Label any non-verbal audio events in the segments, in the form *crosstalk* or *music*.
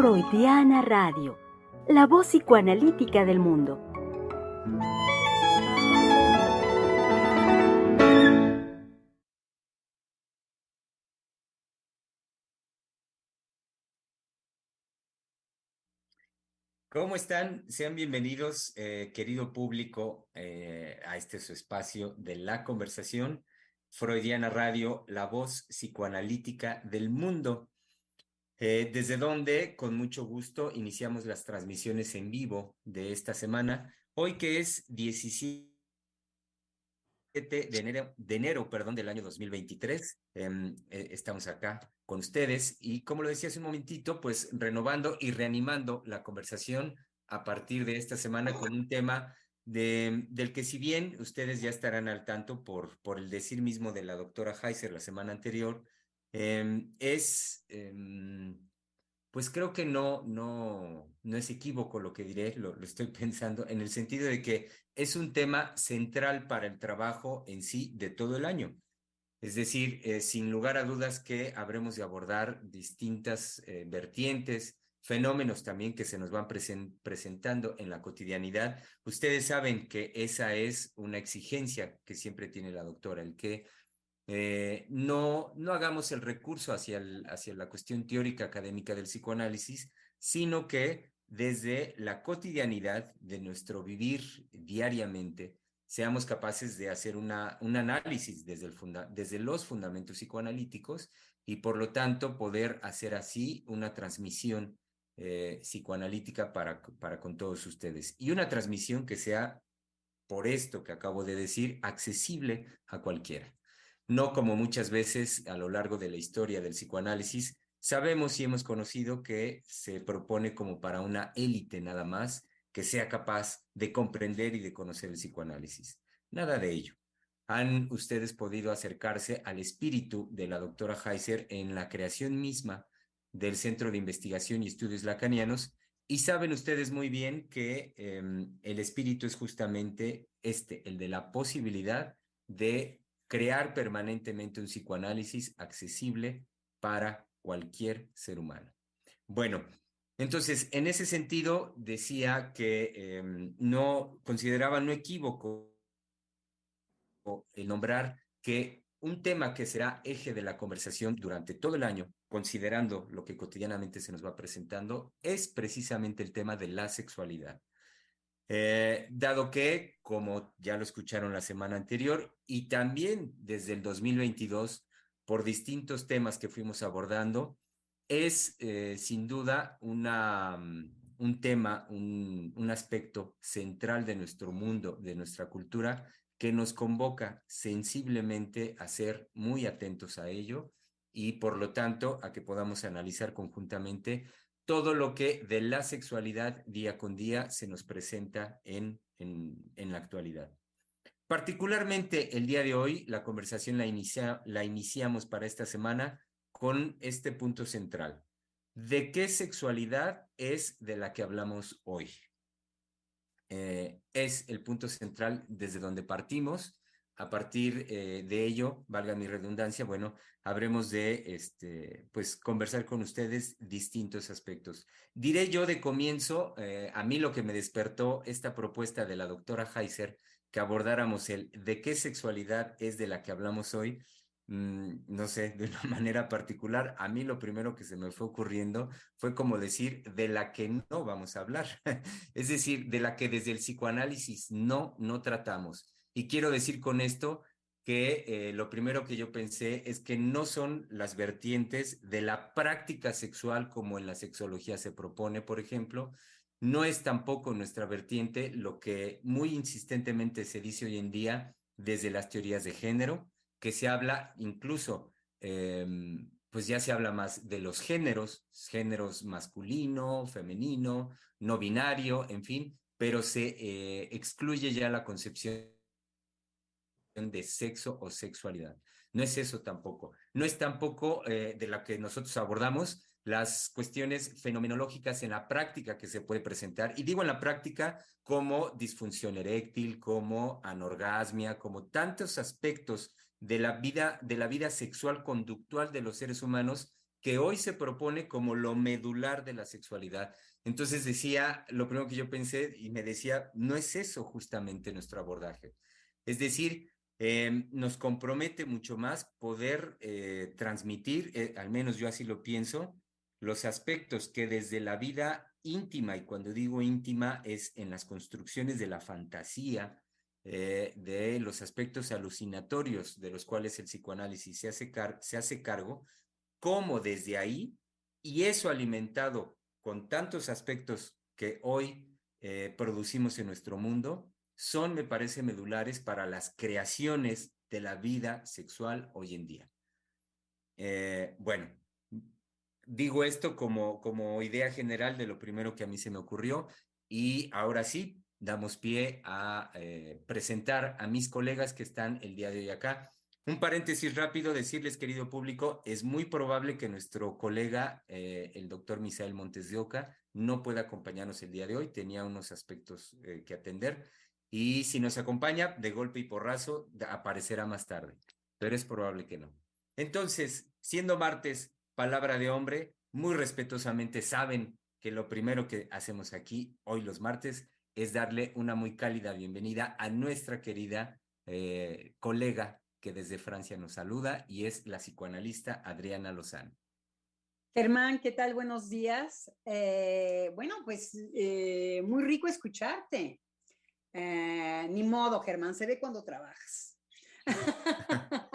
Freudiana Radio, la voz psicoanalítica del mundo. ¿Cómo están? Sean bienvenidos, eh, querido público, eh, a este su espacio de la conversación. Freudiana Radio, la voz psicoanalítica del mundo. Eh, desde donde, con mucho gusto, iniciamos las transmisiones en vivo de esta semana. Hoy que es 17 de enero, de enero perdón, del año 2023. Em, eh, estamos acá con ustedes y como lo decía hace un momentito, pues renovando y reanimando la conversación a partir de esta semana con un tema de, del que si bien ustedes ya estarán al tanto por, por el decir mismo de la doctora Heiser la semana anterior, Em, es, em, pues creo que no, no, no es equívoco lo que diré, lo, estoy *laughs* pensando, en el sentido de que es un tema central para el trabajo en sí de todo el año. Es decir, eh, sin lugar a dudas que habremos de abordar distintas eh, vertientes, fenómenos también que se nos van presentando en la cotidianidad. Ustedes saben que esa es una exigencia que siempre tiene la doctora, el que eh, no, no hagamos el recurso hacia, hacia la cuestión teórica académica del psicoanálisis, sino que desde la cotidianidad de nuestro vivir diariamente seamos capaces de hacer una, un análisis desde, el desde los fundamentos psicoanalíticos y por lo tanto poder hacer así una transmisión eh, psicoanalítica para, para con todos ustedes. Y una transmisión que sea, por esto que acabo de decir, accesible a cualquiera no como muchas veces a lo largo de la historia del psicoanálisis sabemos y hemos conocido que se propone como para una élite nada más que sea capaz de comprender y de conocer el psicoanálisis. Nada de ello. Han ustedes podido acercarse al espíritu de la doctora Heiser en la creación misma del Centro de Investigación y Estudios Lacanianos y saben ustedes muy bien que eh, el espíritu es justamente este, el de la posibilidad de crear permanentemente un psicoanálisis accesible para cualquier ser humano. Bueno, entonces, en ese sentido, decía que eh, no consideraba no equívoco el nombrar que un tema que será eje de la conversación durante todo el año, considerando lo que cotidianamente se nos va presentando, es precisamente el tema de la sexualidad. Eh, dado que, como ya lo escucharon la semana anterior, y también desde el 2022, por distintos temas que fuimos abordando, es eh, sin duda una, mm, un tema, un, un aspecto central de nuestro mundo, de nuestra cultura, que nos convoca sensiblemente a ser muy atentos a ello y por lo tanto a que podamos analizar conjuntamente todo lo que de la sexualidad día con día se nos presenta en, en, la actualidad. Particularmente el día de hoy, la conversación la iniciamos para esta semana con este punto central. ¿De qué sexualidad es de la que hablamos hoy? Eh, es el punto central desde donde partimos a partir eh, de ello, valga mi redundancia, bueno, habremos de este, pues, conversar con ustedes distintos aspectos. Diré yo de comienzo, eh, a mí lo que me despertó esta propuesta de la doctora Heiser, que abordáramos el de qué sexualidad es de la que hablamos hoy, mm, no sé, de una *laughs* manera particular, a mí lo primero que se me fue ocurriendo fue como decir de la que no vamos a hablar, *laughs* es decir, de la que desde el psicoanálisis no, no tratamos. Y quiero decir con esto que eh, lo primero que yo pensé es que no son las vertientes de la práctica sexual como en la sexología se propone, por ejemplo, no es tampoco nuestra vertiente lo que muy insistentemente se dice hoy en día desde las teorías de género, que se habla incluso, eh, pues ya se habla más de los géneros, géneros masculino, femenino, no binario, en fin, pero se eh, excluye ya la concepción de sexo o sexualidad. No es eso tampoco. No es tampoco eh, de la que nosotros abordamos las cuestiones fenomenológicas en la práctica que se puede presentar. Y digo en la práctica como disfunción eréctil, como anorgasmia, como tantos aspectos de la vida, de la vida sexual conductual de los seres humanos que hoy se propone como lo medular de la sexualidad. Entonces decía, lo primero que yo pensé y me decía, no es eso justamente nuestro abordaje. Es decir, em, nos compromete mucho más poder eh, transmitir, eh, al menos yo así lo pienso, los aspectos que desde la vida íntima, y cuando digo íntima es en las construcciones de la fantasía, eh, de los aspectos alucinatorios de los cuales el psicoanálisis se hace, se hace cargo, cómo desde ahí, y eso alimentado con tantos aspectos que hoy producimos en nuestro mundo, son, me parece, medulares para las creaciones de la vida sexual hoy en día. Eh, bueno, digo esto como, como idea general de lo primero que a mí se me ocurrió y ahora sí, damos pie a eh, presentar a mis colegas que están el día de hoy acá. Un paréntesis rápido, decirles, querido público, es muy probable que nuestro colega, eh, el doctor Misael Montes de Oca, no pueda acompañarnos el día de hoy, tenía unos aspectos que atender, y si nos acompaña, de golpe y porrazo, aparecerá más tarde, pero es probable que no. Entonces, siendo martes, palabra de hombre, muy respetuosamente saben que lo primero que hacemos aquí, hoy los martes, es darle una muy cálida bienvenida a nuestra querida eh, colega que desde Francia nos saluda y es la psicoanalista Adriana Lozano. Germán, ¿qué tal? Buenos días. Eh, bueno, pues eh, muy rico escucharte. Eh, ni modo, Germán, se ve cuando trabajas. *laughs*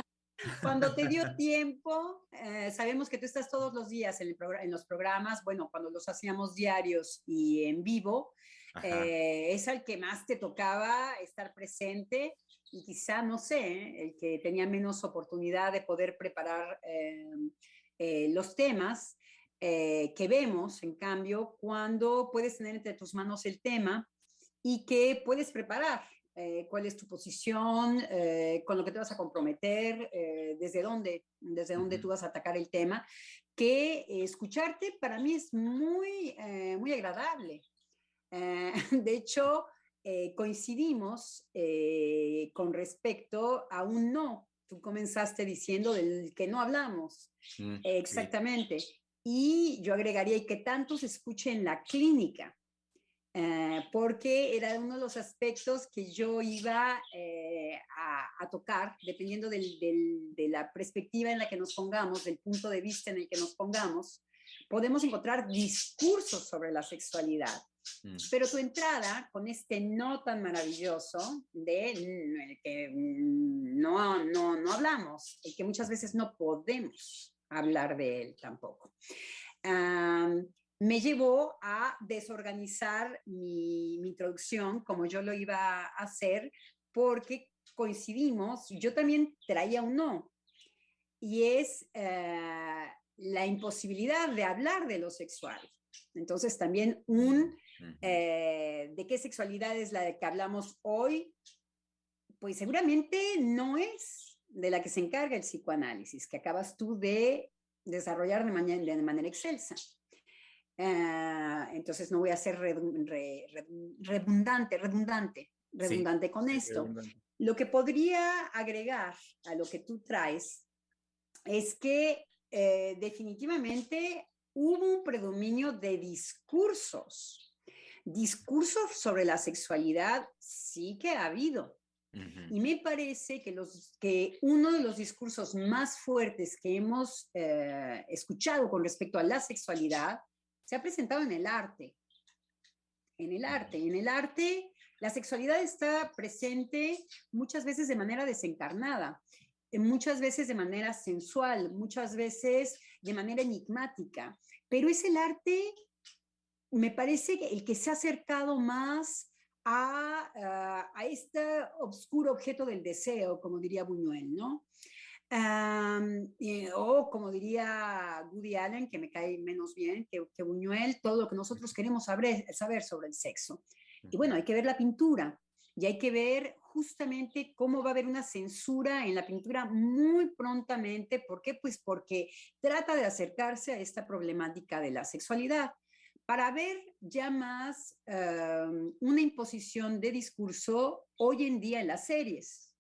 cuando te dio *laughs* tiempo, sabemos que tú estás todos los días en, en, los programas, bueno, cuando los hacíamos diarios y en vivo, es al que más te tocaba estar presente y quizá, no sé, el que tenía menos oportunidad de poder preparar eh, eh, los temas eh, que vemos, en cambio, cuando puedes tener entre tus manos el tema y que puedes preparar. cuál es tu posición, con lo que te vas a comprometer, desde dónde, desde dónde tú vas a atacar el tema, que escucharte para mí es muy, muy agradable. *laughs* de hecho, eh, coincidimos eh, con respecto a un no. Tú comenzaste diciendo del que no hablamos. Mm, exactamente. Y yo agregaría y que tanto se escuche en la clínica, eh, porque era uno de los aspectos que yo iba a, tocar, dependiendo de la perspectiva en la que nos pongamos, del punto de vista en el que nos pongamos, podemos encontrar discursos sobre la sexualidad Mm. Pero tu entrada con este no tan maravilloso de el que no, no, no hablamos, el que muchas veces no podemos hablar de él tampoco, me llevó a desorganizar mi, mi, introducción como yo lo iba a hacer porque coincidimos, yo también traía un no, y es eh, la imposibilidad de hablar de lo sexual. Entonces también un eh, ¿De qué sexualidad es la de que hablamos hoy? Pues seguramente no es de la que se encarga el psicoanálisis, que acabas tú de desarrollar de manera excelsa. Eh, entonces no voy a ser redundante, redundante, redundante con esto. Lo que podría agregar a lo que tú traes es que eh, definitivamente hubo un predominio de discursos Discursos sobre la sexualidad sí que ha habido. Y me parece que, los, que uno de los discursos más fuertes que hemos eh, escuchado con respecto a la sexualidad se ha presentado en el arte. En el arte. En el arte, la sexualidad está presente muchas veces de manera desencarnada, muchas veces de manera sensual, muchas veces de manera enigmática, pero es el arte me parece el que se ha acercado más a, a, este oscuro objeto del deseo, como diría Buñuel, ¿no? O como diría Woody Allen, que me cae menos bien que, que Buñuel, todo lo que nosotros queremos saber, saber sobre el sexo. Y bueno, hay que ver la pintura y hay que ver justamente cómo va a haber una censura en la pintura muy prontamente. ¿Por qué? Pues porque trata de acercarse a esta problemática de la sexualidad para ver ya más em, una imposición de discurso hoy en día en las series.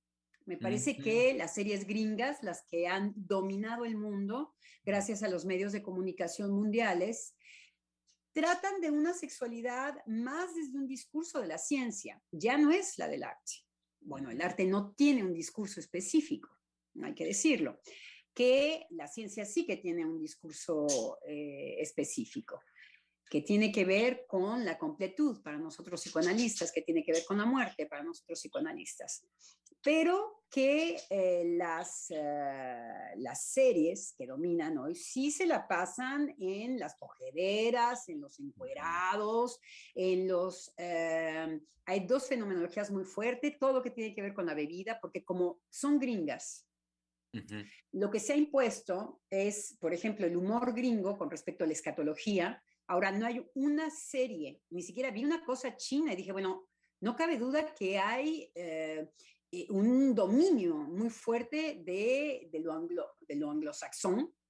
Me parece que las series gringas, las que han dominado el mundo gracias a los medios de comunicación mundiales, tratan de una sexualidad más desde un discurso de la ciencia, ya no es la del arte. Bueno, el arte no tiene un discurso específico, no hay que decirlo, que la ciencia sí que tiene un discurso eh, específico que tiene que ver con la completud para nosotros psicoanalistas, que tiene que ver con la muerte para nosotros psicoanalistas, pero que eh, las, eh, las series que dominan hoy sí se la pasan en las cogederas, en los encuerados, en los... Eh, hay dos fenomenologías muy fuertes, todo lo que tiene que ver con la bebida, porque como son gringas, Lo que se ha impuesto es, por ejemplo, el humor gringo con respecto a la escatología, Ahora, no hay una serie, ni siquiera vi una cosa china y dije, bueno, no cabe duda que hay eh, eh, un dominio muy fuerte de, de, lo anglo, de lo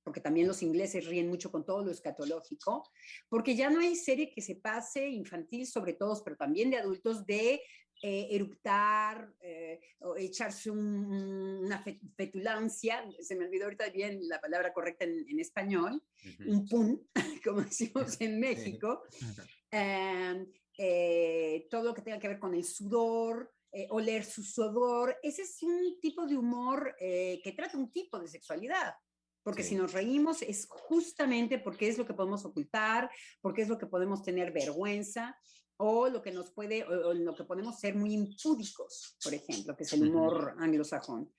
porque también los ingleses ríen mucho con todo lo escatológico, porque ya no hay serie que se pase infantil sobre todos, pero también de adultos, de eh, eructar, eh, o echarse una petulancia, se me olvidó ahorita bien la palabra correcta en, español, un pun, *laughs* como decimos en México, em, eh, todo lo que tenga que ver con el sudor, oler su sudor, ese es un tipo de humor que trata un tipo de sexualidad. Porque si nos reímos es justamente porque es lo que podemos ocultar, porque es lo que podemos tener vergüenza o lo que nos puede, o, lo que podemos ser muy impúdicos, por ejemplo, que es el humor anglosajón.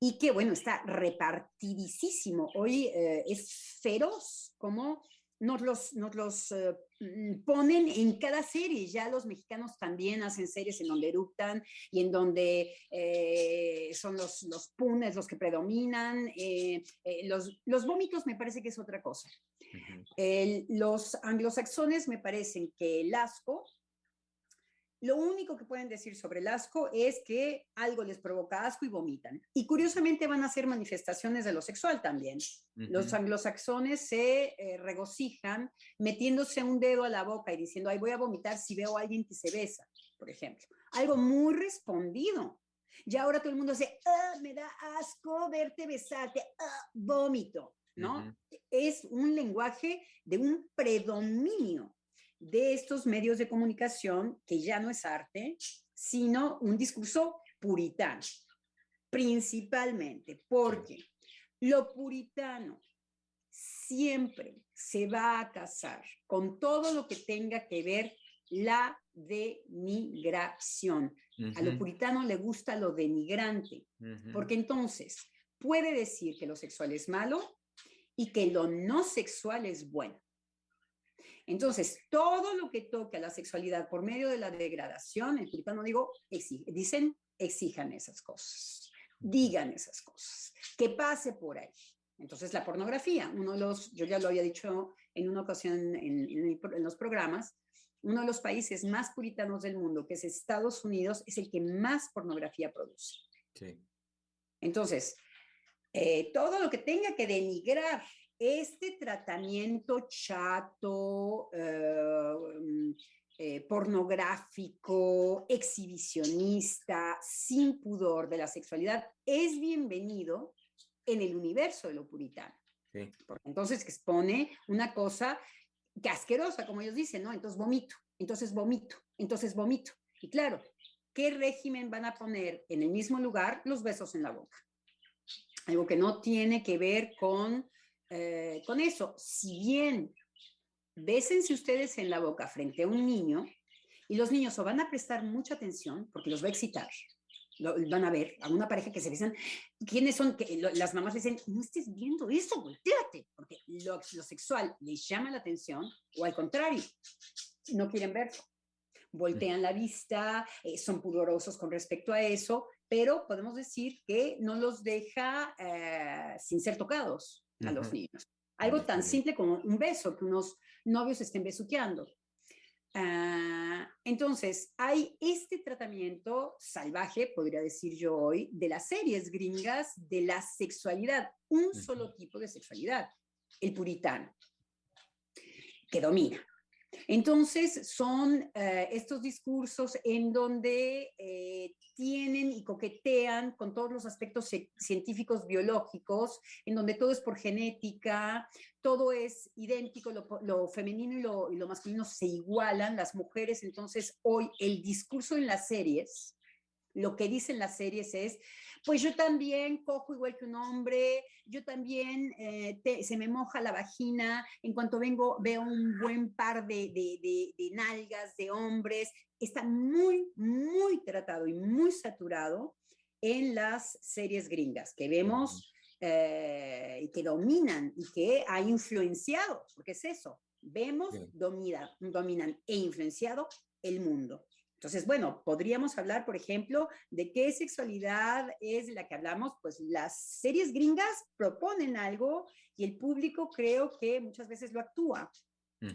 Y que, bueno, está repartidísimo. Hoy eh, es feroz como nos los, nos los eh, mm, ponen en cada serie. Ya los mexicanos también hacen series en donde eructan y en donde eh, son los, los punes los que predominan. los, los vómitos me parece que es otra cosa. los anglosaxones me parecen que el asco lo único que pueden decir sobre el asco es que algo les provoca asco y vomitan. Y curiosamente van a ser manifestaciones de lo sexual también. Los anglosaxones se eh, regocijan metiéndose un dedo a la boca y diciendo, ay, voy a vomitar si veo a alguien que se besa, por ejemplo. Algo muy respondido. Ya ahora todo el mundo dice, ah, me da asco verte besarte, ah, vómito, ¿no? Es un lenguaje de un predominio de estos medios de comunicación, que ya no es arte, sino un discurso puritano, principalmente, porque lo puritano siempre se va a casar con todo lo que tenga que ver la denigración. A lo puritano le gusta lo denigrante, porque entonces puede decir que lo sexual es malo y que lo no sexual es bueno. Entonces, todo lo que toque a la sexualidad por medio de la degradación, el puritano digo, dicen, exijan esas cosas, digan esas cosas, que pase por ahí. Entonces, la pornografía, uno de los, yo ya lo había dicho en una ocasión en, los programas, uno de los países más puritanos del mundo, que es Estados Unidos, es el que más pornografía produce. Sí. Entonces, eh, todo lo que tenga que denigrar este tratamiento chato, eh, mm, eh, pornográfico, exhibicionista, sin pudor de la sexualidad, es bienvenido en el universo de lo puritano. Porque entonces expone una cosa que asquerosa, como ellos dicen, ¿no? Entonces vomito, entonces vomito, entonces vomito. Y claro, ¿qué régimen van a poner en el mismo lugar los besos en la boca? Algo que no tiene que ver con eh, con eso, si bien bésense ustedes en la boca frente a un niño y los niños o van a prestar mucha atención porque los va a excitar, lo, van a ver a una pareja que se besan, ¿quiénes son? Que las mamás dicen, no estés viendo eso, volteate, porque lo, sexual les llama la atención o al contrario, no quieren verlo. Voltean la vista, eh, son pudorosos con respecto a eso, pero podemos decir que no los deja eh, sin ser tocados a los niños. Algo tan simple como un beso, que unos novios estén besuqueando. Ah, entonces, hay este tratamiento salvaje, podría decir yo hoy, de las series gringas de la sexualidad, un solo tipo de sexualidad, el puritano, que domina. Entonces, son eh, estos discursos en donde eh, tienen y coquetean con todos los aspectos científicos biológicos, en donde todo es por genética, todo es idéntico, lo, femenino y lo, y lo masculino se igualan, las mujeres, entonces hoy el discurso en las series, lo que dicen las series es, pues yo también cojo igual que un hombre, yo también eh, se me moja la vagina, en cuanto vengo veo un buen par de, de, nalgas de hombres, está muy, muy tratado y muy saturado en las series gringas que vemos eh, y que dominan y que ha influenciado, porque es eso, vemos, domina, dominan e influenciado el mundo. Entonces, bueno, podríamos hablar, por ejemplo, de qué sexualidad es la que hablamos, pues las series gringas proponen algo y el público creo que muchas veces lo actúa.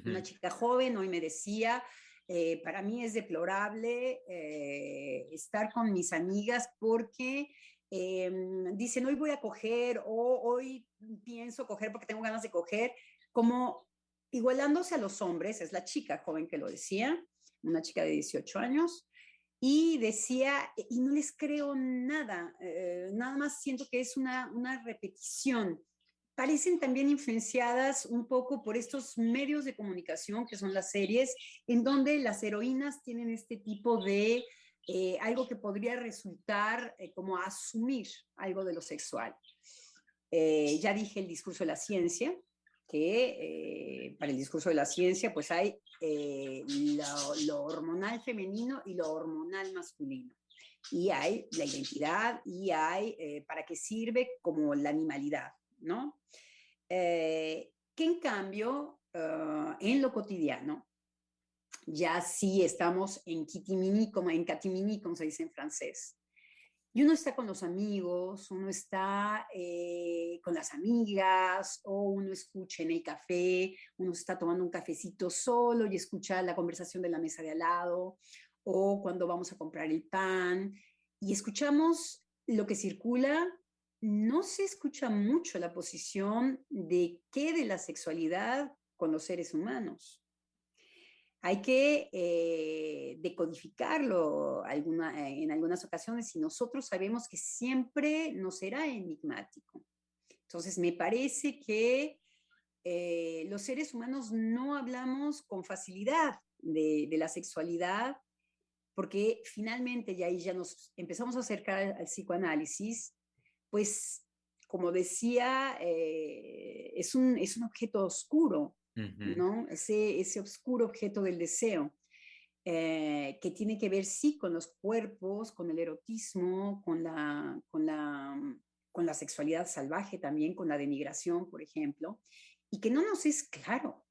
Una chica joven hoy me decía, eh, para mí es deplorable eh, estar con mis amigas porque em, dicen, hoy voy a coger o hoy pienso coger porque tengo ganas de coger, como igualándose a los hombres, es la chica joven que lo decía, una chica de 18 años, y decía, y no les creo nada, eh, nada más siento que es una, una repetición. Parecen también influenciadas un poco por estos medios de comunicación que son las series, en donde las heroínas tienen este tipo de eh, algo que podría resultar eh, como asumir algo de lo sexual. ya dije el discurso de la ciencia, que para el discurso de la ciencia pues hay eh, lo, hormonal femenino y lo hormonal masculino. Y hay la identidad y hay eh, para qué sirve como la animalidad, ¿no? Eh, que en cambio, ah, en lo cotidiano, ya sí estamos en kitimini, como en catimini, como se dice en francés. Y uno está con los amigos, uno está eh, con las amigas, o uno escucha en el café, uno está tomando un cafecito solo y escucha la conversación de la mesa de al lado, o cuando vamos a comprar el pan, y escuchamos lo que circula, no se escucha mucho la posición de qué de la sexualidad con los seres humanos hay que eh, decodificarlo alguna, en algunas ocasiones y nosotros sabemos que siempre nos será enigmático. Entonces, me parece que eh, los seres humanos no hablamos con facilidad de, la sexualidad porque finalmente, y ahí ya nos empezamos a acercar al, psicoanálisis, pues, como decía, eh, es, un, es un objeto oscuro, ¿no? Ese, ese oscuro objeto del deseo, eh, que tiene que ver, sí, con los cuerpos, con el erotismo, con la, con la, con la sexualidad salvaje también, con la denigración, por ejemplo, y que no nos es claro.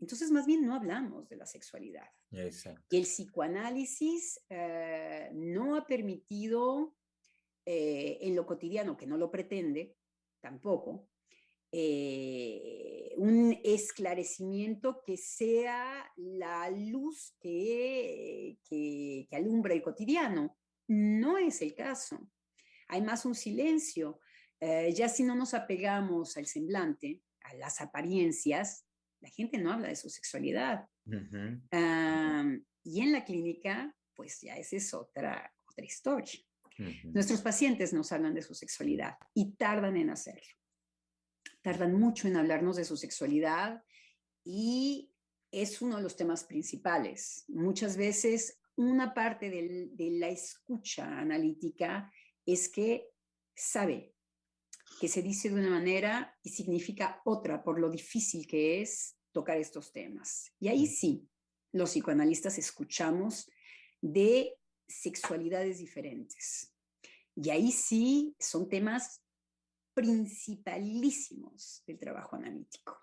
Entonces, más bien no hablamos de la sexualidad. Y el psicoanálisis eh, no ha permitido eh, en lo cotidiano, que no lo pretende tampoco, eh, un esclarecimiento que sea la luz que, que, alumbra el cotidiano. No es el caso. Hay más un silencio. Eh, ya si no nos apegamos al semblante, a las apariencias, la gente no habla de su sexualidad. y en la clínica, pues ya esa es otra, otra historia. Nuestros pacientes nos hablan de su sexualidad y tardan en hacerlo tardan mucho en hablarnos de su sexualidad y es uno de los temas principales. Muchas veces una parte de la escucha analítica es que sabe que se dice de una manera y significa otra por lo difícil que es tocar estos temas. Y ahí sí, los psicoanalistas escuchamos de sexualidades diferentes. Y ahí sí son temas principalísimos del trabajo analítico.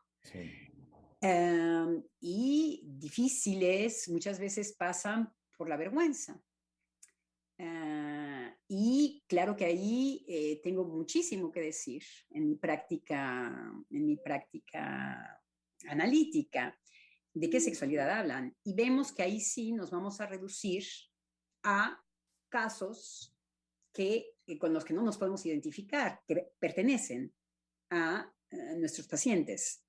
Em, y difíciles, muchas veces pasan por la vergüenza. Ah, y claro que ahí eh, tengo muchísimo que decir en mi práctica, en mi práctica analítica, de qué sexualidad hablan. Y vemos que ahí sí nos vamos a reducir a casos que con los que no nos podemos identificar, que pertenecen a, nuestros pacientes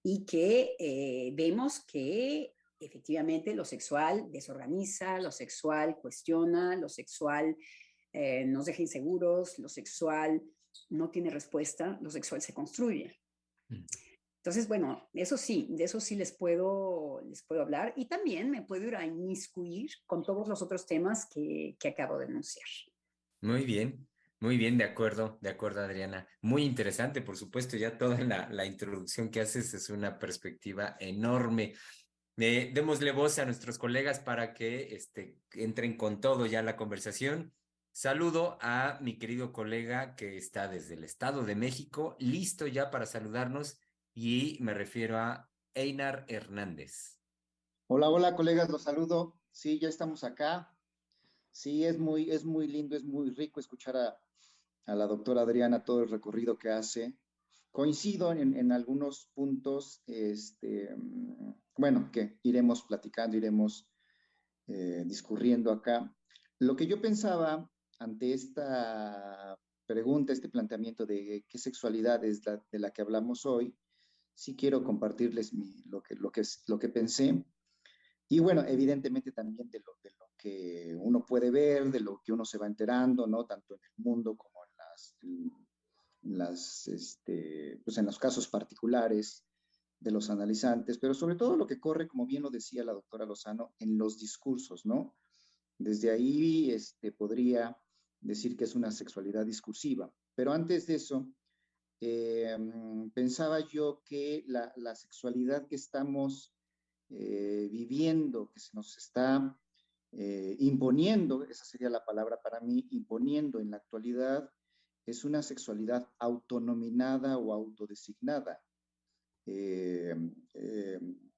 y que eh, vemos que efectivamente lo sexual desorganiza, lo sexual cuestiona, lo sexual eh, nos deja inseguros, lo sexual no tiene respuesta, lo sexual se construye. Mm. Entonces, bueno, eso sí, de eso sí les puedo, les puedo hablar y también me puedo ir a inmiscuir con todos los otros temas que, que acabo de anunciar. Muy bien, muy bien, de acuerdo, de acuerdo, Adriana. Muy interesante, por supuesto, ya toda la, introducción que haces es una perspectiva enorme. Eh, démosle voz a nuestros colegas para que este, entren con todo ya la conversación. Saludo a mi querido colega que está desde el Estado de México, listo ya para saludarnos y me refiero a Einar Hernández. Hola, hola colegas, los saludo. Sí, ya estamos acá. Sí, es muy, es muy lindo, es muy rico escuchar a, a la doctora Adriana todo el recorrido que hace. Coincido en, en algunos puntos, este, bueno, que iremos platicando, iremos eh, discurriendo acá. Lo que yo pensaba ante esta pregunta, este planteamiento de qué sexualidad es la, de la que hablamos hoy, sí quiero compartirles lo, que, lo, que, lo que pensé. Y bueno, evidentemente también de lo, de lo que uno puede ver, de lo que uno se va enterando, ¿no? Tanto en el mundo como en, las, en, las, este, pues en los casos particulares de los analizantes, pero sobre todo lo que corre, como bien lo decía la doctora Lozano, en los discursos, ¿no? Desde ahí este, podría decir que es una sexualidad discursiva. Pero antes de eso, eh, pensaba yo que la, la sexualidad que estamos eh, viviendo, que se nos está eh, imponiendo, esa sería la palabra para mí, imponiendo en la actualidad, es una sexualidad autonominada o autodesignada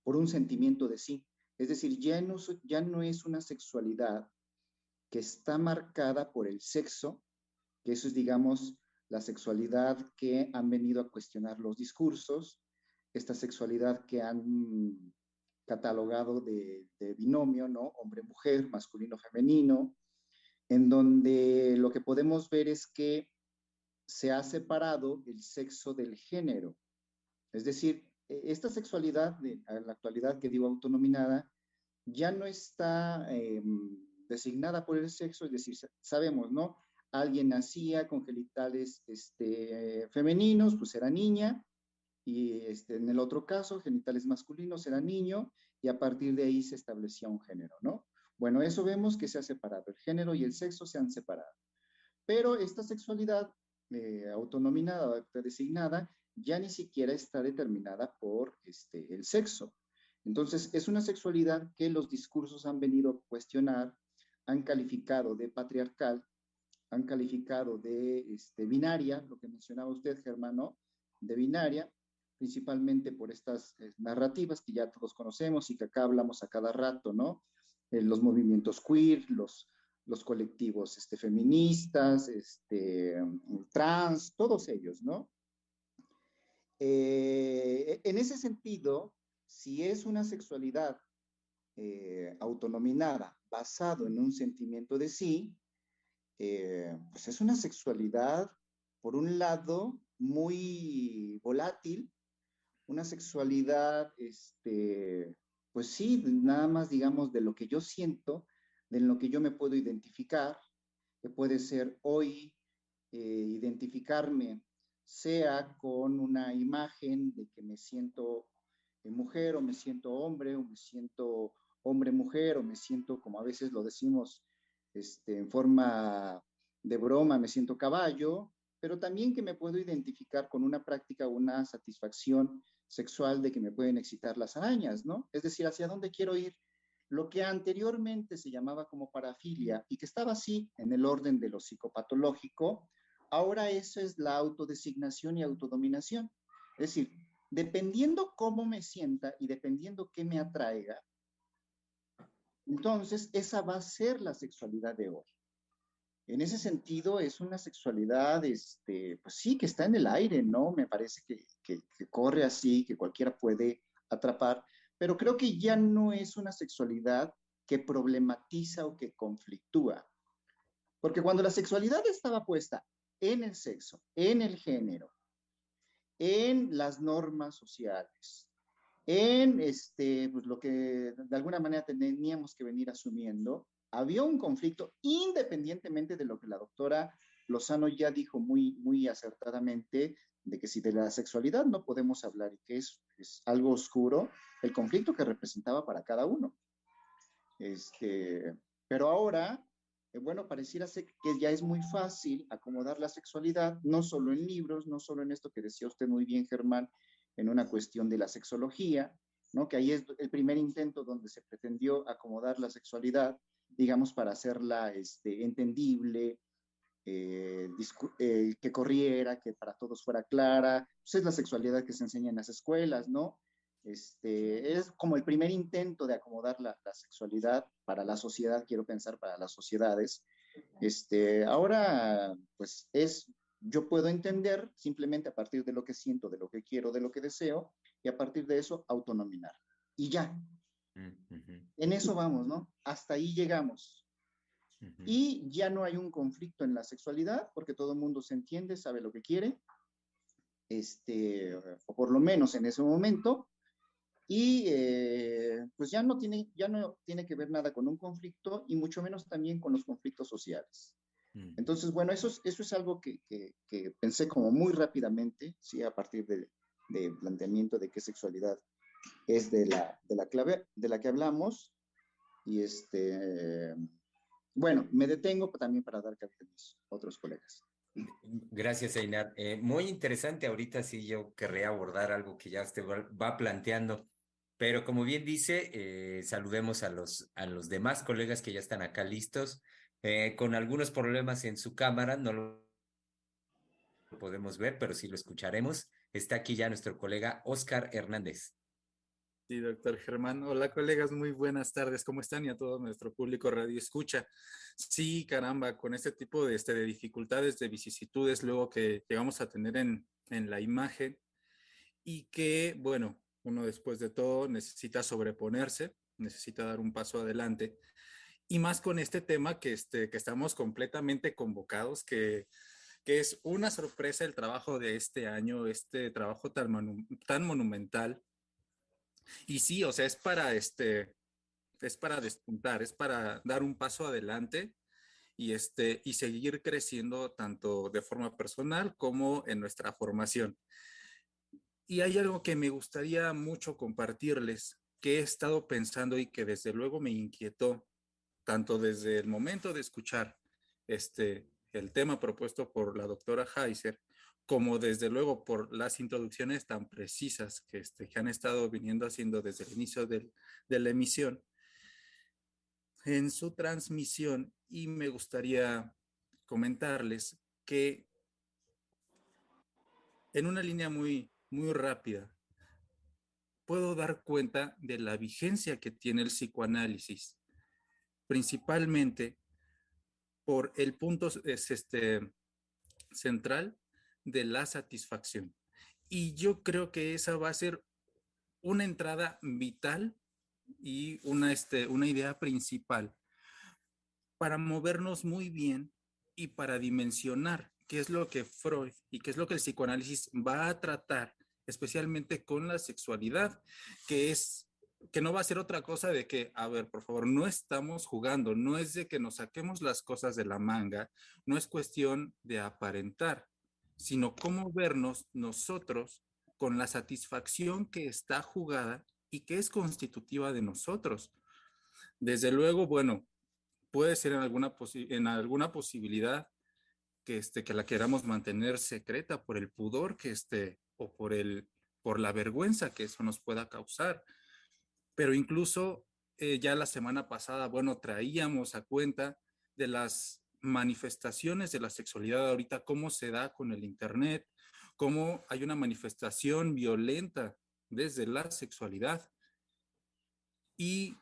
por un sentimiento de sí. Es decir, ya no, ya no es una sexualidad que está marcada por el sexo, que eso es, digamos, la sexualidad que han venido a cuestionar los discursos, esta sexualidad que han catalogado de, binomio, ¿no? Hombre-mujer, masculino-femenino, en donde lo que podemos ver es que se ha separado el sexo del género. Es decir, e, esta sexualidad, la actualidad que digo autonominada, ya no está em, designada por el sexo, es decir, sabemos, ¿no? alguien nacía con genitales este, femeninos, pues era niña, y este, en el otro caso, genitales masculinos era niño, y a partir de ahí se establecía un género, ¿no? Bueno, eso vemos que se ha separado, el género y el sexo se han separado. Pero esta sexualidad eh, autonominada, designada, ya ni siquiera está determinada por este, el sexo. Entonces, es una sexualidad que los discursos han venido a cuestionar, han calificado de patriarcal han calificado de este, binaria, lo que mencionaba usted, Germano, de binaria, principalmente por estas eh, narrativas que ya todos conocemos y que acá hablamos a cada rato, ¿no? Eh, los movimientos queer, los, los colectivos este, feministas, este, trans, todos ellos, ¿no? Eh, en ese sentido, si es una sexualidad autonominada basado en un sentimiento de sí, pues es una sexualidad, por un lado, muy volátil, una sexualidad, este, pues sí, nada más digamos de lo que yo siento, de lo que yo me puedo identificar, que puede ser hoy eh, identificarme, sea con una imagen de que me siento eh, mujer o me siento hombre o me siento hombre-mujer o me siento, como a veces lo decimos, este, en forma de broma me siento caballo, pero también que me puedo identificar con una práctica, una satisfacción sexual de que me pueden excitar las arañas, ¿no? Es decir, hacia dónde quiero ir. Lo que anteriormente se llamaba como parafilia y que estaba así en el orden de lo psicopatológico, ahora eso es la autodesignación y autodominación. Es decir, dependiendo cómo me sienta y dependiendo qué me atraiga, entonces, esa va a ser la sexualidad de hoy. En ese sentido, es una sexualidad, este, pues sí, que está en el aire, ¿no? Me parece que, que corre así, que cualquiera puede atrapar, pero creo que ya no es una sexualidad que problematiza o que conflictúa. Porque cuando la sexualidad estaba puesta en el sexo, en el género, en las normas sociales, en este, pues, lo que de alguna manera teníamos que venir asumiendo, había un conflicto independientemente de lo que la doctora Lozano ya dijo muy, muy acertadamente, de que si de la sexualidad no podemos hablar y que es, es algo oscuro, el conflicto que representaba para cada uno. Este, pero ahora, eh, bueno, pareciera ser que ya es muy fácil acomodar la sexualidad, no solo en libros, no solo en esto que decía usted muy bien, Germán, en una cuestión de la sexología, ¿no? Que ahí es el primer intento donde se pretendió acomodar la sexualidad, digamos, para hacerla este, entendible, eh, eh, que corriera, que para todos fuera clara. Pues es la sexualidad que se enseña en las escuelas, ¿no? Este, es como el primer intento de acomodar la, sexualidad para la sociedad, quiero pensar, para las sociedades. Este, ahora, pues es, yo puedo entender simplemente a partir de lo que siento, de lo que quiero, de lo que deseo, y a partir de eso autonominar. Y ya. En eso vamos, ¿no? Hasta ahí llegamos. Y ya no hay un conflicto en la sexualidad porque todo el mundo se entiende, sabe lo que quiere, este, o por lo menos en ese momento, y eh, pues ya no, tiene, ya no tiene que ver nada con un conflicto y mucho menos también con los conflictos sociales. Mm. Entonces, bueno, eso es, eso es algo que, que, pensé como muy rápidamente, ¿sí? a partir del de planteamiento de qué sexualidad es de la, de la clave de la que hablamos. Y este, bueno, me detengo también para dar cabida a mis otros colegas. Gracias, Einar. Eh, muy interesante. Ahorita sí yo querría abordar algo que ya usted va planteando. Pero como bien dice, eh, saludemos a los, a los demás colegas que ya están acá listos, eh, con algunos problemas en su cámara, no lo podemos ver, pero sí lo escucharemos. Está aquí ya nuestro colega Oscar Hernández. Sí, doctor Germán. Hola, colegas, muy buenas tardes. ¿Cómo están? Y a todo nuestro público radio escucha. Sí, caramba, con este tipo de, este, de dificultades, de vicisitudes, luego que llegamos a tener en, en la imagen y que, bueno, uno después de todo necesita sobreponerse, necesita dar un paso adelante. Y más con este tema que, este, que estamos completamente convocados, que, que es una sorpresa el trabajo de este año, este trabajo tan, tan monumental y sí, o sea, es para este, es para despuntar, es para dar un paso adelante y este, y seguir creciendo tanto de forma personal como en nuestra formación. Y hay algo que me gustaría mucho compartirles, que he estado pensando y que desde luego me inquietó, tanto desde el momento de escuchar este, el tema propuesto por la doctora Heiser, como desde luego por las introducciones tan precisas que, este, que han estado viniendo haciendo desde el inicio de la emisión, en su transmisión y me gustaría comentarles que en una línea muy, muy rápida, puedo dar cuenta de la vigencia que tiene el psicoanálisis, principalmente por el punto es este, central de la satisfacción. Y yo creo que esa va a ser una entrada vital y una, este, una idea principal para movernos muy bien y para dimensionar qué es lo que Freud y qué es lo que el psicoanálisis va a tratar, especialmente con la sexualidad, que es que no va a ser otra cosa de que, a ver, por favor, no estamos jugando, no es de que nos saquemos las cosas de la manga, no es cuestión de aparentar, sino cómo vernos nosotros con la satisfacción que está jugada y que es constitutiva de nosotros. Desde luego, bueno, puede ser en alguna, en alguna posibilidad que, este, que la queramos mantener secreta por el pudor que este, o por, el, por la vergüenza que eso nos pueda causar. Pero incluso eh, ya la semana pasada, bueno, traíamos a cuenta de las manifestaciones de la sexualidad ahorita, cómo se da con el Internet, cómo hay una manifestación violenta desde la sexualidad y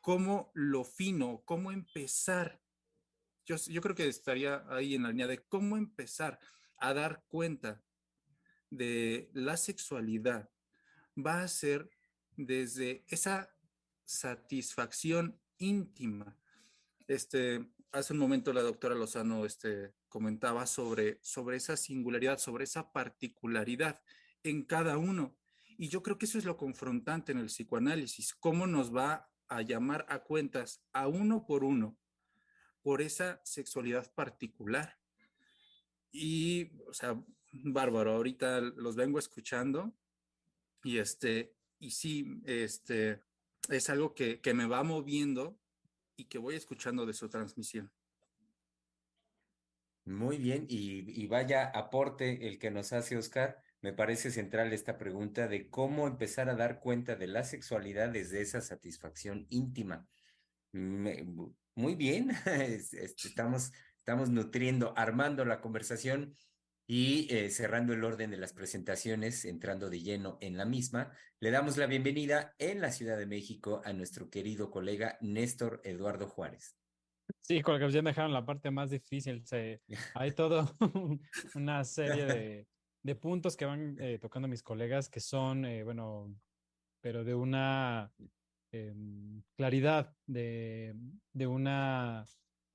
cómo lo fino, cómo empezar. Yo, yo creo que estaría ahí en la línea de cómo empezar a dar cuenta de la sexualidad va a ser desde esa satisfacción íntima. Este, hace un momento la doctora Lozano este, comentaba sobre, sobre esa singularidad, sobre esa particularidad en cada uno Y yo creo que eso es lo confrontante en el psicoanálisis, cómo nos va a llamar a cuentas a uno por uno por esa sexualidad particular. Y, o sea, bárbaro, ahorita los vengo escuchando y este, y sí, este, es algo que, que me va moviendo y que voy escuchando de su transmisión. Muy bien, y, vaya aporte el que nos hace Oscar. Me parece central esta pregunta de cómo empezar a dar cuenta de la sexualidad desde esa satisfacción íntima. muy bien, *laughs* estamos, estamos nutriendo, armando la conversación y eh, cerrando el orden de las presentaciones, entrando de lleno en la misma, le damos la bienvenida en la Ciudad de México a nuestro querido colega Néstor Eduardo Juárez. Sí, con que ya dejaron la parte más difícil. Hay todo *laughs* una serie de, puntos que van eh, tocando mis colegas que son, eh, bueno, pero de una em, claridad, de una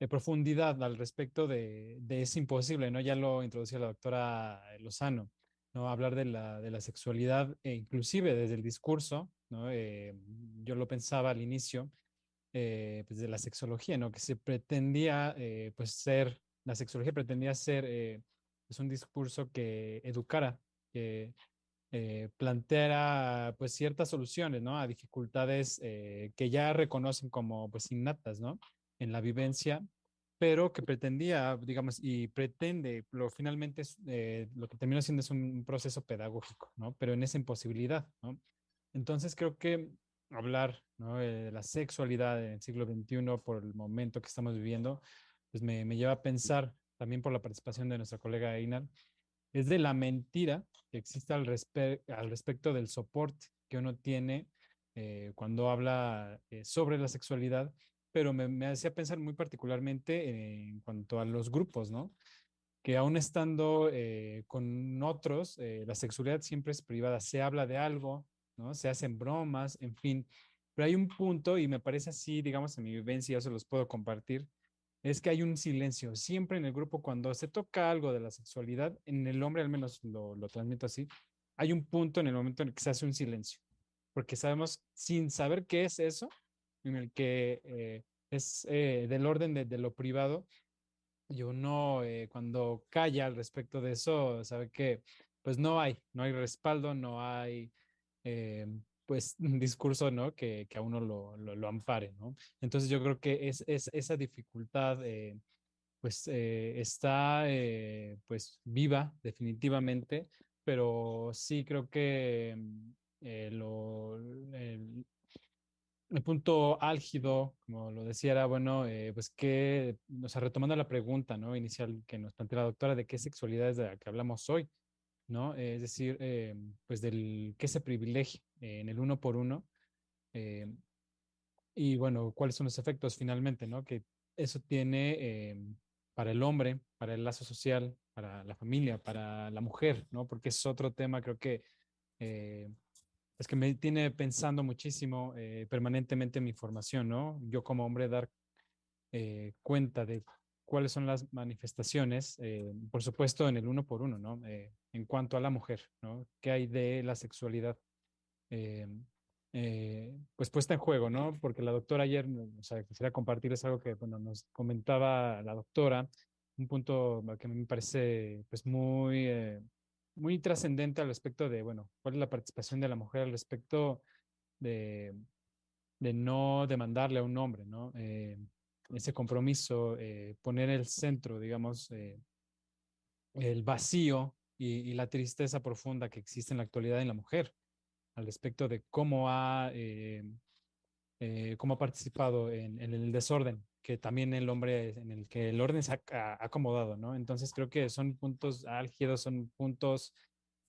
de profundidad al respecto de, de, es imposible, ¿no? Ya lo introducía la doctora Lozano, ¿no? Hablar de la, de la sexualidad, e inclusive desde el discurso, ¿no? Eh, yo lo pensaba al inicio, eh, pues de la sexología, ¿no? Que se pretendía, eh, pues ser, la sexología pretendía ser, es pues un discurso que educara, que planteara, pues ciertas soluciones, ¿no? A dificultades que ya reconocen como, pues innatas, ¿no? En la vivencia, pero que pretendía, digamos, y pretende, lo finalmente eh, lo que termina siendo es un proceso pedagógico, ¿no? Pero en esa imposibilidad, ¿no? Entonces creo que hablar ¿no? de la sexualidad en el siglo XXI por el momento que estamos viviendo, pues me, me lleva a pensar, también por la participación de nuestra colega Einar, es de la mentira que existe al, al respecto del soporte que uno tiene eh, cuando habla eh, sobre la sexualidad pero me, hacía pensar muy particularmente en cuanto a los grupos, ¿no? Que aún estando eh, con otros, eh, la sexualidad siempre es privada, se habla de algo, ¿no? Se hacen bromas, en fin, pero hay un punto y me parece así, digamos, en mi vivencia, se los puedo compartir, es que hay un silencio. Siempre en el grupo, cuando se toca algo de la sexualidad, en el hombre al menos lo, lo transmito así, hay un punto en el momento en el que se hace un silencio, porque sabemos, sin saber qué es eso, en el que eh, es eh, del orden de, lo privado, y uno eh, cuando calla al respecto de eso, sabe que pues no hay, no hay respaldo, no hay pues *laughs* un discurso, ¿no? Que, que a uno lo, lo, ampare, ¿no? Entonces yo creo que es, es esa dificultad, pues está pues viva definitivamente, pero sí creo que lo, el punto álgido, como lo decía, era, bueno, eh, pues que, o sea, retomando la pregunta, ¿no? Inicial que nos plantea la doctora de qué sexualidad es de la que hablamos hoy, ¿no? es decir, eh, pues del qué se privilegia en el uno por uno. Eh, y bueno, cuáles son los efectos finalmente, ¿no? Que eso tiene para el hombre, para el lazo social, para la familia, para la mujer, ¿no? Porque es otro tema, creo que es que me tiene pensando muchísimo eh, permanentemente mi formación, ¿no? Yo como hombre dar eh, cuenta de cuáles son las manifestaciones, eh, por supuesto en el uno por uno, ¿no? en cuanto a la mujer, ¿no? ¿Qué hay de la sexualidad? pues puesta en juego, ¿no? Porque la doctora ayer, o sea, quisiera compartirles algo que, bueno, nos comentaba la doctora, un punto que me parece, pues, muy muy trascendente al respecto de, bueno, cuál es la participación de la mujer al respecto de, de no demandarle a un hombre, ¿no? Eh, ese compromiso, eh, poner el centro, digamos, eh, el vacío y, la tristeza profunda que existe en la actualidad en la mujer al respecto de cómo ha, cómo ha participado en, el desorden que también el hombre en el que el orden se ha, acomodado, ¿no? Entonces creo que son puntos álgidos, son puntos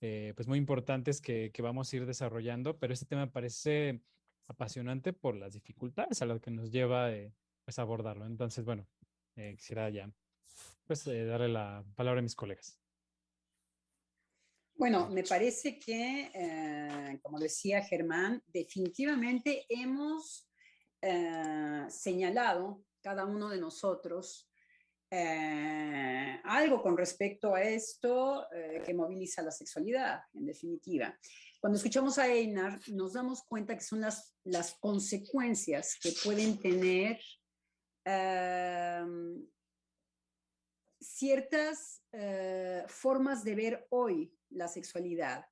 eh, pues muy importantes que, que, vamos a ir desarrollando, pero este tema parece apasionante por las dificultades a las que nos lleva eh, pues abordarlo. Entonces, bueno, eh, quisiera ya pues darle la palabra a mis colegas. Bueno, me parece que, como decía Germán, definitivamente hemos señalado cada uno de nosotros eh, algo con respecto a esto eh, que moviliza la sexualidad, en definitiva. Cuando escuchamos a Einar, nos damos cuenta que son las, las consecuencias que pueden tener em, ciertas eh, formas de ver hoy la sexualidad.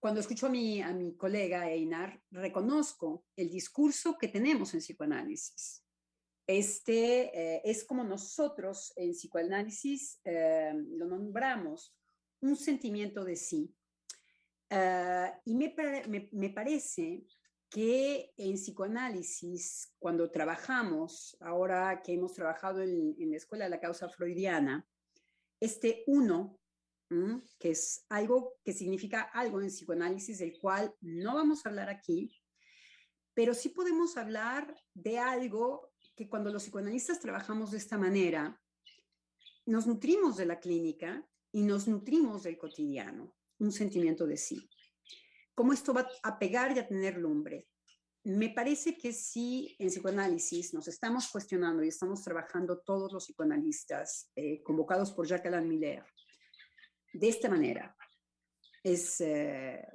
Cuando escucho a mi, a mi colega Einar, reconozco el discurso que tenemos en psicoanálisis. Este eh, es como nosotros en psicoanálisis eh, lo nombramos un sentimiento de sí. y me, me, me parece que en psicoanálisis, cuando trabajamos, ahora que hemos trabajado en, la Escuela de la Causa Freudiana, este uno, que es algo que significa algo en psicoanálisis, del cual no vamos a hablar aquí, pero sí podemos hablar de algo que cuando los psicoanalistas trabajamos de esta manera, nos nutrimos de la clínica y nos nutrimos del cotidiano, un sentimiento de sí cómo esto va a pegar y a tener lumbre. Me parece que si en psicoanálisis nos estamos cuestionando y estamos trabajando todos los psicoanalistas eh, convocados por Jacques Alain Miller de esta manera, es eh,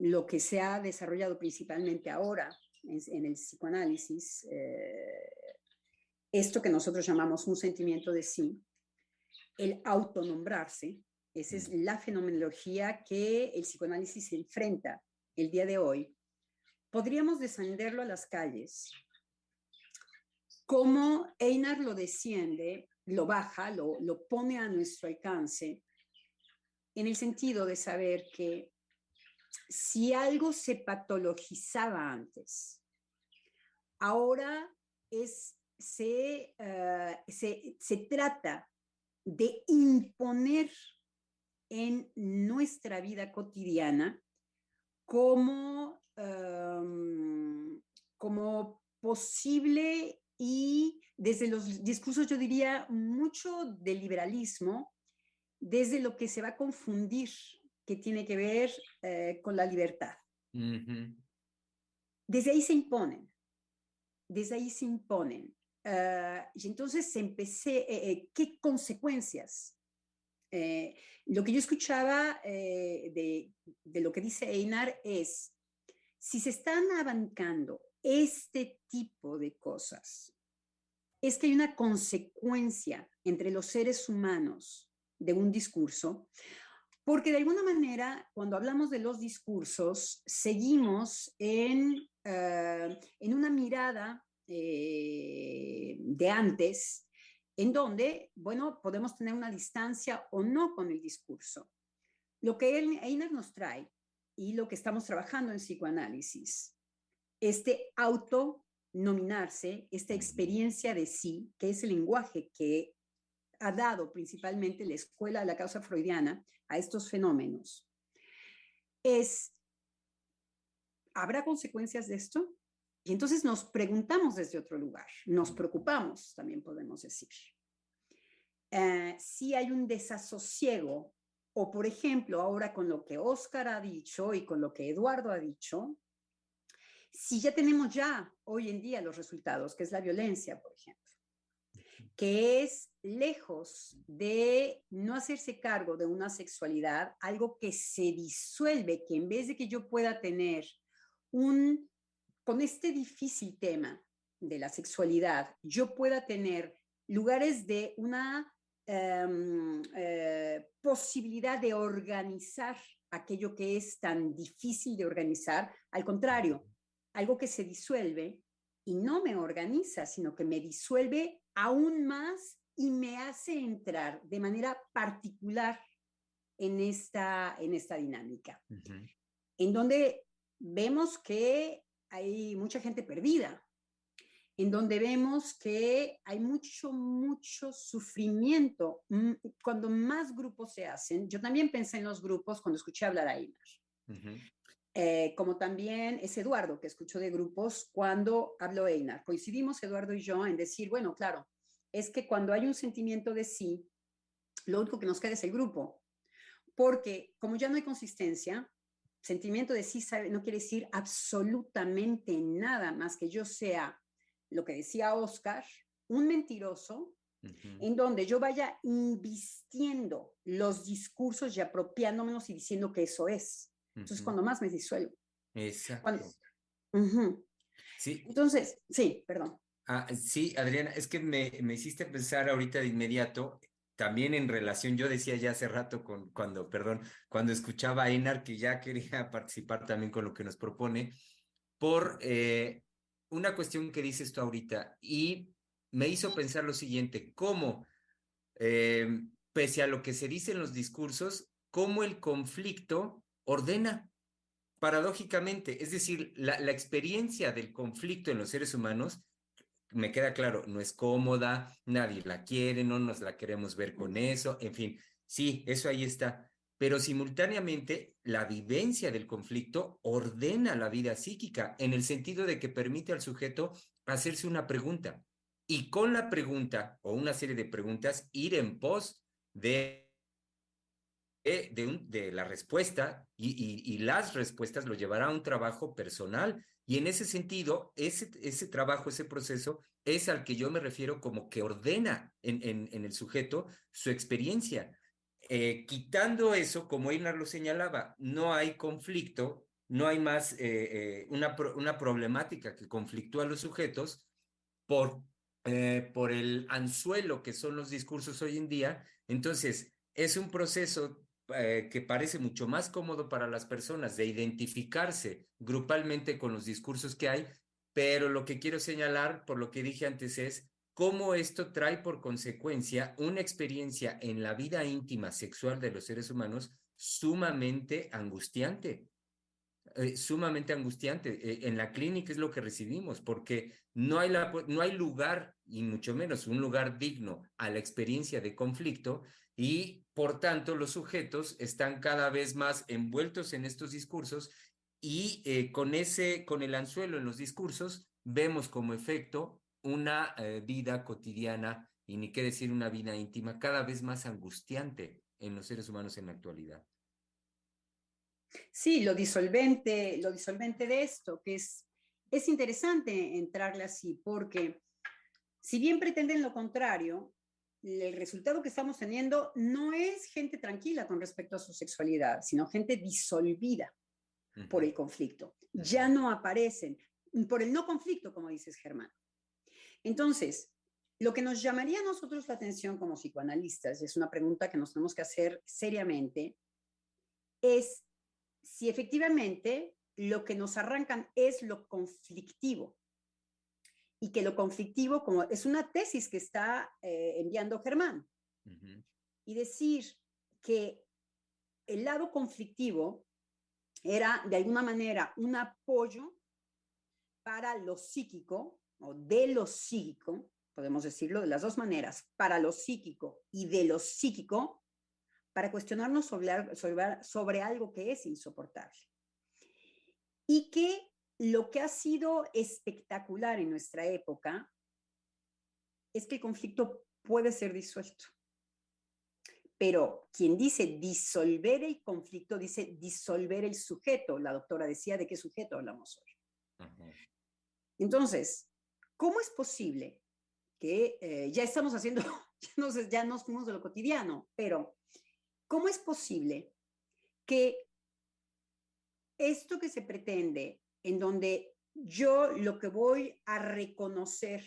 lo que se ha desarrollado principalmente ahora en, el psicoanálisis, eh, esto que nosotros llamamos un sentimiento de sí, el autonombrarse, esa es la fenomenología que el psicoanálisis enfrenta el día de hoy. Podríamos descenderlo a las calles. Como Einar lo desciende, lo baja, lo, lo pone a nuestro alcance, en el sentido de saber que si algo se patologizaba antes, ahora es, se, eh, se, se trata de imponer en nuestra vida cotidiana como, em, como posible y desde los discursos, yo diría, mucho de liberalismo, desde lo que se va a confundir, que tiene que ver eh, con la libertad. Desde ahí se imponen, desde ahí se imponen. Eh, y entonces empecé, eh, ¿qué consecuencias eh, lo que yo escuchaba eh, de, de, lo que dice Einar es, si se están abancando este tipo de cosas, es que hay una consecuencia entre los seres humanos de un discurso, porque de alguna manera, cuando hablamos de los discursos, seguimos en, eh, en una mirada de antes en donde, bueno, podemos tener una distancia o no con el discurso. Lo que Einer nos trae y lo que estamos trabajando en psicoanálisis, este autonominarse, esta experiencia de sí, que es el lenguaje que ha dado principalmente la escuela de la causa freudiana a estos fenómenos, es, ¿habrá consecuencias de esto? Y entonces nos preguntamos desde otro lugar, nos preocupamos, también podemos decir. Eh, si hay un desasosiego, o por ejemplo, ahora con lo que Oscar ha dicho y con lo que Eduardo ha dicho, si ya tenemos ya hoy en día los resultados, que es la violencia, por ejemplo, que es lejos de no hacerse cargo de una sexualidad, algo que se disuelve, que en vez de que yo pueda tener un con este difícil tema de la sexualidad yo pueda tener lugares de una em, eh, posibilidad de organizar aquello que es tan difícil de organizar, al contrario, algo que se disuelve y no me organiza, sino que me disuelve aún más y me hace entrar de manera particular en esta, en esta dinámica, en donde vemos que hay mucha gente perdida, en donde vemos que hay mucho, mucho sufrimiento. Mm, cuando más grupos se hacen, yo también pensé en los grupos cuando escuché hablar a Einar. Eh, como también es Eduardo, que escuchó de grupos cuando habló Einar. Coincidimos Eduardo y yo en decir, bueno, claro, es que cuando hay un sentimiento de sí, lo único que nos queda es el grupo. Porque como ya no hay consistencia, Sentimiento de sí no quiere decir absolutamente nada más que yo sea, lo que decía Oscar, un mentiroso, en donde yo vaya invistiendo los discursos y apropiándomelos y diciendo que eso es. Entonces, cuando más me disuelvo. Exacto. Sí. Entonces, sí, perdón. Ah, sí, Adriana, es que me, me hiciste pensar ahorita de inmediato también en relación, yo decía ya hace rato con, cuando, perdón, cuando escuchaba a Enar que ya quería *laughs* participar también con lo que nos propone, por eh, una cuestión que dices tú ahorita y me hizo pensar lo siguiente, cómo, eh, pese a lo que se dice en los discursos, cómo el conflicto ordena paradójicamente, es decir, la, la experiencia del conflicto en los seres humanos me queda claro, no es cómoda, nadie la quiere, no nos la queremos ver con eso, en fin, sí, eso ahí está. Pero simultáneamente, la vivencia del conflicto ordena la vida psíquica en el sentido de que permite al sujeto hacerse una pregunta y con la pregunta o una serie de preguntas ir en pos de, de, de, la respuesta y, y las respuestas lo llevará a un trabajo personal y en ese sentido, ese, ese trabajo, ese proceso, es al que yo me refiero como que ordena en, en, el sujeto su experiencia. Eh, quitando eso, como Einar lo señalaba, no hay conflicto, no hay más eh, eh, una, una problemática que conflictúa a los sujetos por, por el anzuelo que son los discursos hoy en día. Entonces, es un proceso eh, que parece mucho más cómodo para las personas de identificarse grupalmente con los discursos que hay, pero lo que quiero señalar, por lo que dije antes, es cómo esto trae por consecuencia una experiencia en la vida íntima sexual de los seres humanos sumamente angustiante. Eh, sumamente angustiante. Eh, en la clínica es lo que recibimos, porque no hay, la, no hay lugar, y mucho menos un lugar digno a la experiencia de conflicto, y por tanto los sujetos están cada vez más envueltos en estos discursos y eh, con ese, con el anzuelo en los discursos, vemos como efecto una eh, vida cotidiana y ni qué decir una vida íntima cada vez más angustiante en los seres humanos en la actualidad. Sí, lo disolvente, lo disolvente de esto, que es, es interesante entrarle así, porque si bien pretenden lo contrario, el resultado que estamos teniendo no es gente tranquila con respecto a su sexualidad, sino gente disolvida por el conflicto. Ya no aparecen, por el no conflicto, como dices Germán. Entonces, lo que nos llamaría a nosotros la atención como psicoanalistas, y es una pregunta que nos tenemos que hacer seriamente, es si efectivamente lo que nos arrancan es lo conflictivo y que lo conflictivo, como es una tesis que está eh, enviando Germán, y decir que el lado conflictivo era de alguna manera un apoyo para lo psíquico o de lo psíquico, podemos decirlo de las dos maneras, para lo psíquico y de lo psíquico, para cuestionarnos sobre, sobre, sobre algo que es insoportable. Y que lo que ha sido espectacular en nuestra época es que el conflicto puede ser disuelto. Pero quien dice disolver el conflicto, dice disolver el sujeto. La doctora decía de qué sujeto hablamos hoy. Entonces, ¿cómo es posible que eh, ya estamos haciendo, *laughs* ya nos, ya nos fuimos de lo cotidiano, pero ¿cómo es posible que esto que se pretende en donde yo lo que voy a reconocer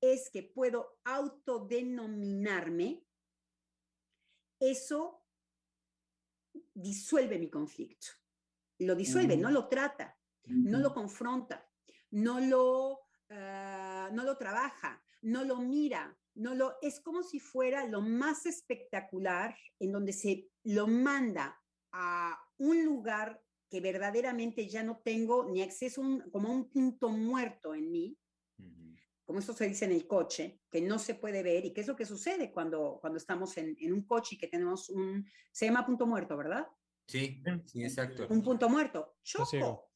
es que puedo autodenominarme, eso disuelve mi conflicto. Lo disuelve, no lo trata, no lo confronta, no lo, ah, no lo trabaja, no lo mira, no lo, es como si fuera lo más espectacular en donde se lo manda a un lugar que verdaderamente ya no tengo ni acceso como a un punto muerto en mí, como esto se dice en el coche, que no se puede ver y qué es lo que sucede cuando, cuando estamos en, en un coche y que tenemos un, se llama punto muerto, ¿verdad? Sí, sí, exacto. Un punto muerto. Choco.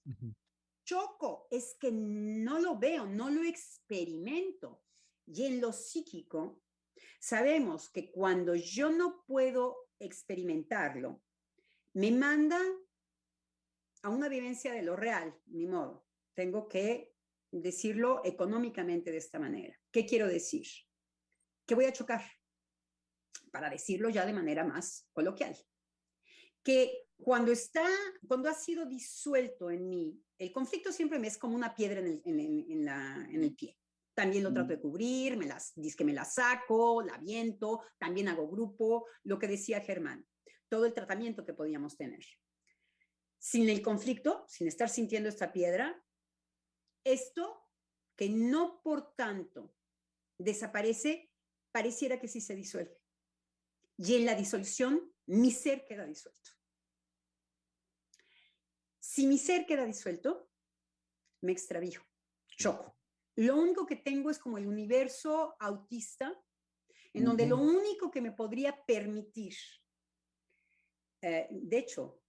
Choco, es que no lo veo, no lo experimento. Y en lo psíquico, sabemos que cuando yo no puedo experimentarlo, me manda a una vivencia de lo real, ni modo. Tengo que decirlo económicamente de esta manera. ¿Qué quiero decir? Que voy a chocar, para decirlo ya de manera más coloquial. Que cuando está, cuando ha sido disuelto en mí, el conflicto siempre me es como una piedra en el, en, la, en el pie. También lo trato de cubrir, me las, que me la saco, la viento, también hago grupo, lo que decía Germán, todo el tratamiento que podíamos tener. Sin el conflicto, sin estar sintiendo esta piedra, esto que no por tanto desaparece, pareciera que sí se disuelve. Y en la disolución, mi ser queda disuelto. Si mi ser queda disuelto, me extravío, choco. Lo único que tengo es como el universo autista, en donde lo único que me podría permitir, eh, de hecho,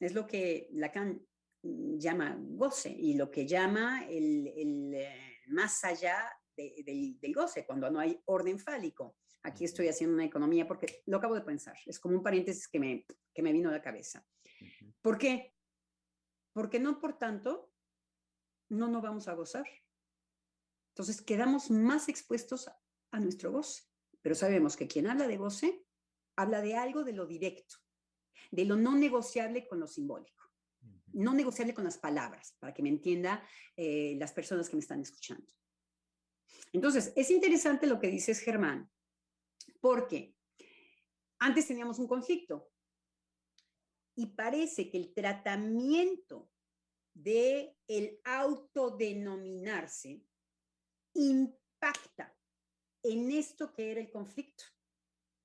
es lo que Lacan llama goce y lo que llama el, eh, más allá del, goce, cuando no hay orden fálico. Aquí estoy haciendo una economía porque lo acabo de pensar, es como un paréntesis que me, que me vino a la cabeza. ¿Por qué? Porque no por tanto, no nos vamos a gozar. Entonces quedamos más expuestos a nuestro goce. Pero sabemos que quien habla de goce, habla de algo de lo directo, de lo no negociable con lo simbólico, no negociable con las palabras, para que me entienda eh, las personas que me están escuchando. Entonces, es interesante lo que dices, Germán, porque antes teníamos un conflicto. Y parece que el tratamiento de el autodenominarse impacta en esto que era el conflicto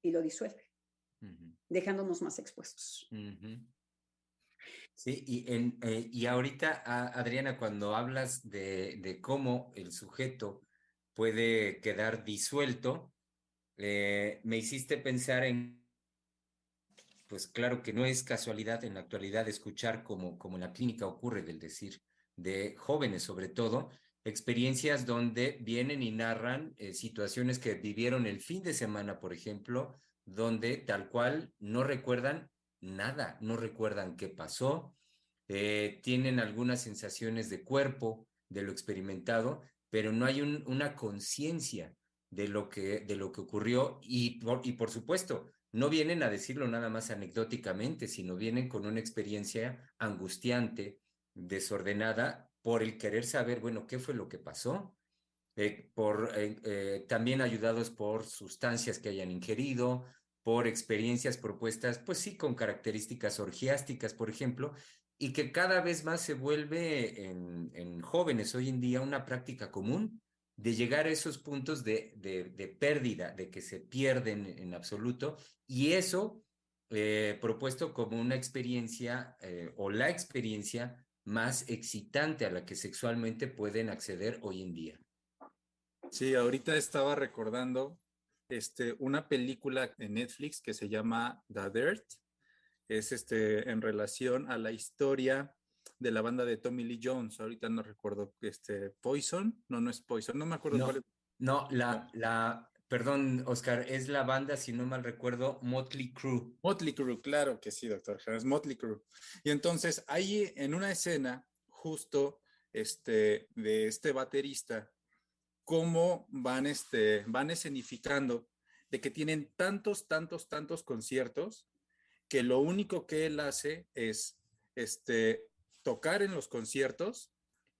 y lo disuelve, dejándonos más expuestos. Sí, y, en, eh, y ahorita, Adriana, cuando hablas de, de, cómo el sujeto puede quedar disuelto, eh, me hiciste pensar en, pues claro que no es casualidad en la actualidad escuchar como, como en la clínica ocurre del decir, de jóvenes sobre todo, experiencias donde vienen y narran eh, situaciones que vivieron el fin de semana, por ejemplo, donde tal cual no recuerdan nada, no recuerdan qué pasó, eh, tienen algunas sensaciones de cuerpo, de lo experimentado, pero no hay una conciencia de, lo que, de lo que ocurrió y y por supuesto, no vienen a decirlo nada más anecdóticamente, sino vienen con una experiencia angustiante, desordenada por el querer saber, bueno, qué fue lo que pasó, eh, por, eh, eh, también ayudados por sustancias que hayan ingerido, por experiencias propuestas, pues sí, con características orgiásticas, por ejemplo, y que cada vez más se vuelve en, en jóvenes hoy en día una práctica común de llegar a esos puntos de, pérdida, de que se pierden en absoluto, y eso propuesto como una experiencia o la experiencia más excitante a la que sexualmente pueden acceder hoy en día. Sí, ahorita estaba recordando este, una película en Netflix que se llama The Dirt. Es este, en relación a la historia de la banda de Tommy Lee Jones. Ahorita no recuerdo, este, Poison. No, no es Poison, no me acuerdo no, No, la, la, Perdón, Oscar, es la banda, si no mal recuerdo, Motley Crue. Motley Crue, claro que sí, doctor. Es Motley Crue. Y entonces, ahí en una escena, justo este, de este baterista, cómo van, este, van escenificando de que tienen tantos, tantos, tantos conciertos que lo único que él hace es este, tocar en los conciertos,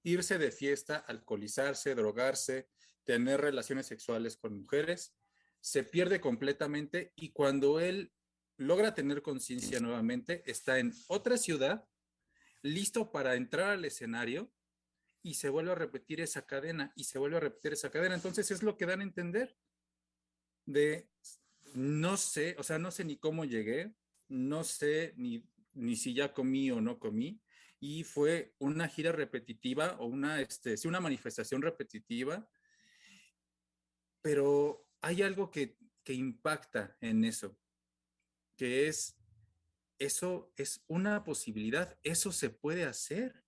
irse de fiesta, alcoholizarse, drogarse, tener relaciones sexuales con mujeres, se pierde completamente y cuando él logra tener conciencia nuevamente, está en otra ciudad, listo para entrar al escenario y se vuelve a repetir esa cadena y se vuelve a repetir esa cadena. Entonces es lo que dan a entender de, no sé, o sea, no sé ni cómo llegué, no sé ni, ni si ya comí o no comí, y fue una gira repetitiva o una, este, sí, una manifestación repetitiva pero hay algo que, impacta en eso, que es, eso es una posibilidad, eso se puede hacer.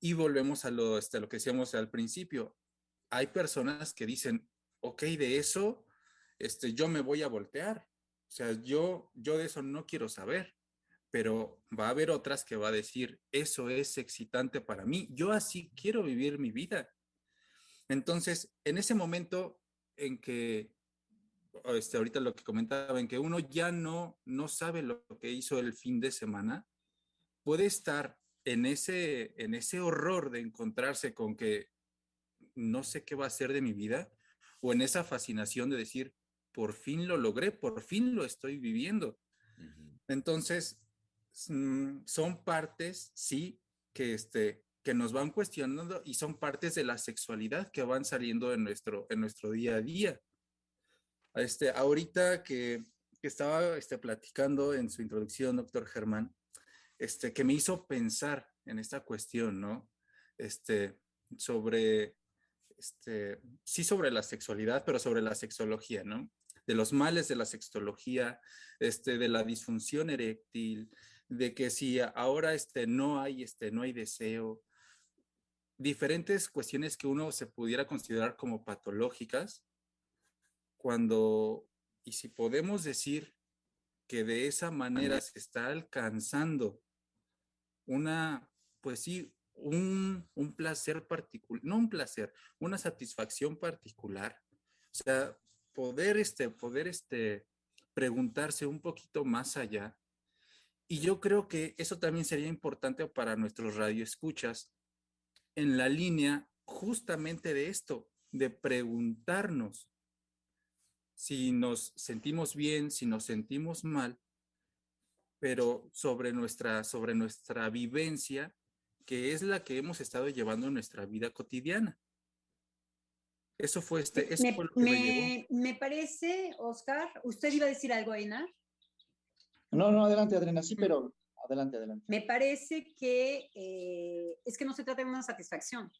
Y volvemos a lo, este, lo que decíamos al principio. Hay personas que dicen, ok, de eso este, yo me voy a voltear. O sea, yo, yo de eso no quiero saber, pero va a haber otras que va a decir, eso es excitante para mí, yo así quiero vivir mi vida. Entonces, en ese momento en que este, ahorita lo que comentaba, en que uno ya no, no sabe lo que hizo el fin de semana, puede estar en ese, en ese horror de encontrarse con que no sé qué va a ser de mi vida, o en esa fascinación de decir, por fin lo logré, por fin lo estoy viviendo. Entonces, mm, son partes, sí, que, este, que nos van cuestionando y son partes de la sexualidad que van saliendo en nuestro, en nuestro día a día. Este, ahorita que, estaba este, platicando en su introducción, doctor Germán, este, que me hizo pensar en esta cuestión, ¿no? Este, sobre, este, sí sobre la sexualidad, pero sobre la sexología, ¿no? De los males de la sexología, este, de la disfunción eréctil, de que si ahora este, no, hay, este, no hay deseo, diferentes cuestiones que uno se pudiera considerar como patológicas, cuando, y si podemos decir que de esa manera se está alcanzando una, pues sí, un, un placer particular, no un placer, una satisfacción particular. O sea, poder, este, poder, este, preguntarse un poquito más allá. Y yo creo que eso también sería importante para nuestros radioescuchas en la línea justamente de esto, de preguntarnos si nos sentimos bien, si nos sentimos mal, pero sobre nuestra, sobre nuestra vivencia, que es la que hemos estado llevando en nuestra vida cotidiana. Eso fue este. Eso me, fue lo que me, me, parece, Oscar, ¿usted iba a decir algo, Ainar? No, no, adelante, Adriana, sí, pero adelante, adelante. Me parece que eh, es que no se trata de una satisfacción.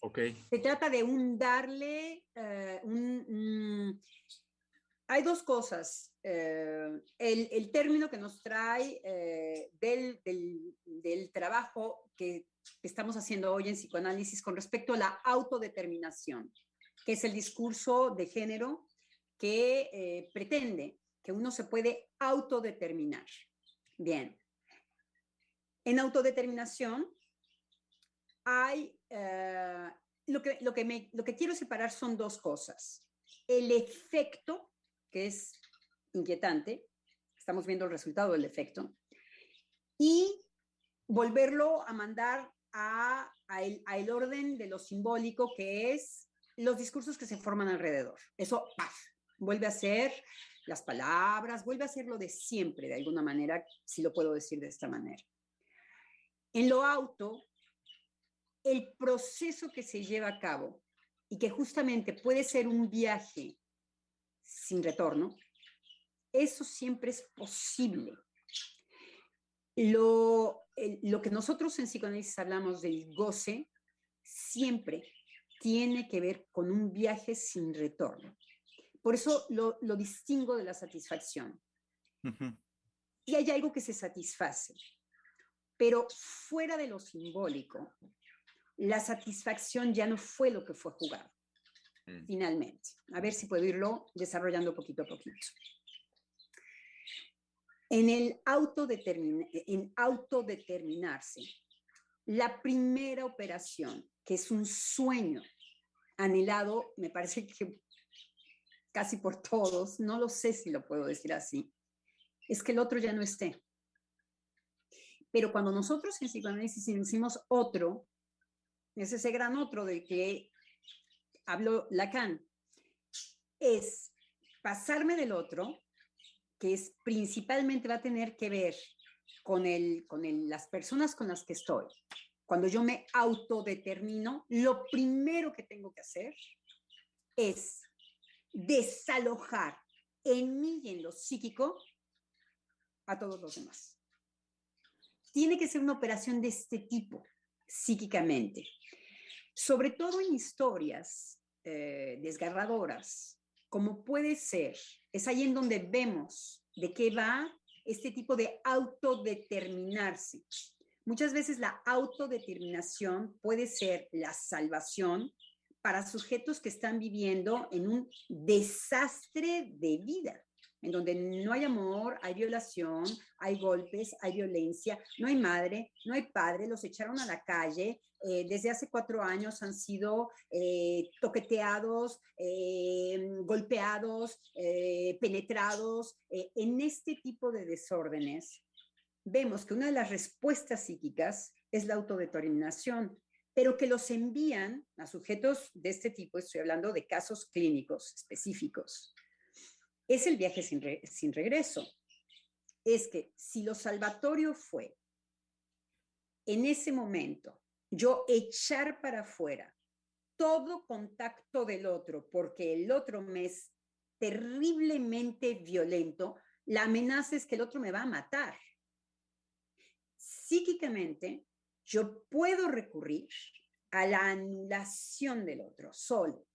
Ok. Se trata de un darle, uh, un, hay dos cosas. Eh, el, el, término que nos trae eh, del, del, del, trabajo que estamos haciendo hoy en psicoanálisis con respecto a la autodeterminación, que es el discurso de género que eh, pretende que uno se puede autodeterminar. Bien. En autodeterminación hay, lo, que, lo, que me, lo que quiero separar son dos cosas. El efecto que es inquietante, estamos viendo el resultado del efecto, y volverlo a mandar a, el, orden de lo simbólico, que es los discursos que se forman alrededor. Eso, vuelve a ser las palabras, vuelve a ser lo de siempre, de alguna manera, si lo puedo decir de esta manera. En lo auto, el proceso que se lleva a cabo y que justamente puede ser un viaje sin retorno, eso siempre es posible. Lo, lo que nosotros en psicoanálisis hablamos del goce, siempre tiene que ver con un viaje sin retorno. Por eso lo, lo distingo de la satisfacción. Y hay algo que se satisface, pero fuera de lo simbólico, la satisfacción ya no fue lo que fue jugado. Mm. finalmente. A ver si puedo irlo desarrollando poquito a poquito. En el en autodeterminarse, la primera operación, que es un sueño anhelado, me parece que casi por todos, no lo sé si lo puedo decir así, es que el otro ya no esté. Pero cuando nosotros en psicoanálisis decimos otro, es ese gran otro de que hablo Lacan, es pasarme del otro, que es principalmente va a tener que ver con, el, con las personas con las que estoy. Cuando yo me autodetermino, lo primero que tengo que hacer es desalojar en mí y en lo psíquico a todos los demás. Tiene que ser una operación de este tipo, psíquicamente. Sobre todo en historias eh, desgarradoras, como puede ser, es ahí en donde vemos de qué va este tipo de autodeterminarse. Muchas veces la autodeterminación puede ser la salvación para sujetos que están viviendo en un desastre de vida, en donde no hay amor, hay violación, hay golpes, hay violencia, no hay madre, no hay padre, los echaron a la calle, eh, desde hace cuatro años han sido eh, toqueteados, eh, golpeados, penetrados. en este tipo de desórdenes, vemos que una de las respuestas psíquicas es la autodeterminación, pero que los envían a sujetos de este tipo, estoy hablando de casos clínicos específicos, es el viaje sin, sin regreso. Es que si lo salvatorio fue en ese momento yo echar para afuera todo contacto del otro porque el otro me es terriblemente violento, la amenaza es que el otro me va a matar. Psíquicamente, yo puedo recurrir a la anulación del otro solo,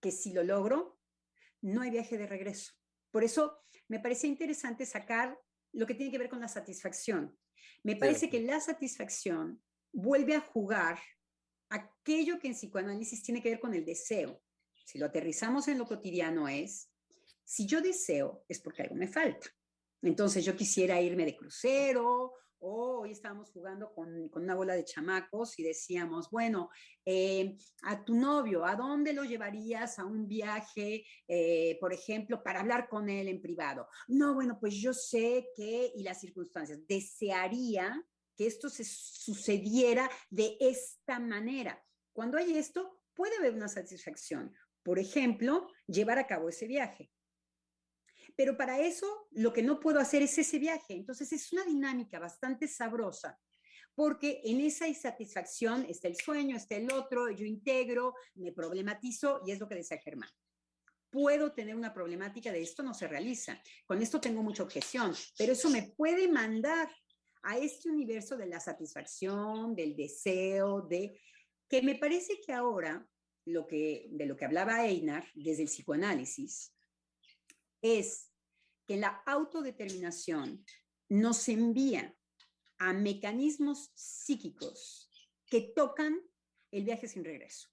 que si lo logro, no hay viaje de regreso. Por eso me parece interesante sacar lo que tiene que ver con la satisfacción. Me parece que la satisfacción vuelve a jugar aquello que en psicoanálisis tiene que ver con el deseo. Si lo aterrizamos en lo cotidiano es, si yo deseo es porque algo me falta. Entonces yo quisiera irme de crucero o hoy estábamos jugando con, una bola de chamacos y decíamos, bueno, eh, a tu novio, ¿a dónde lo llevarías a un viaje, eh, por ejemplo, para hablar con él en privado? No, bueno, pues yo sé que, y las circunstancias, desearía que esto se sucediera de esta manera. Cuando hay esto, puede haber una satisfacción. Por ejemplo, llevar a cabo ese viaje. Pero para eso lo que no puedo hacer es ese viaje. Entonces es una dinámica bastante sabrosa, porque en esa insatisfacción está el sueño, está el otro, yo integro, me problematizo y es lo que decía Germán. Puedo tener una problemática de esto no se realiza. Con esto tengo mucha objeción, pero eso me puede mandar a este universo de la satisfacción, del deseo, de que me parece que ahora lo que de lo que hablaba Einar desde el psicoanálisis es que la autodeterminación nos envía a mecanismos psíquicos que tocan el viaje sin regreso.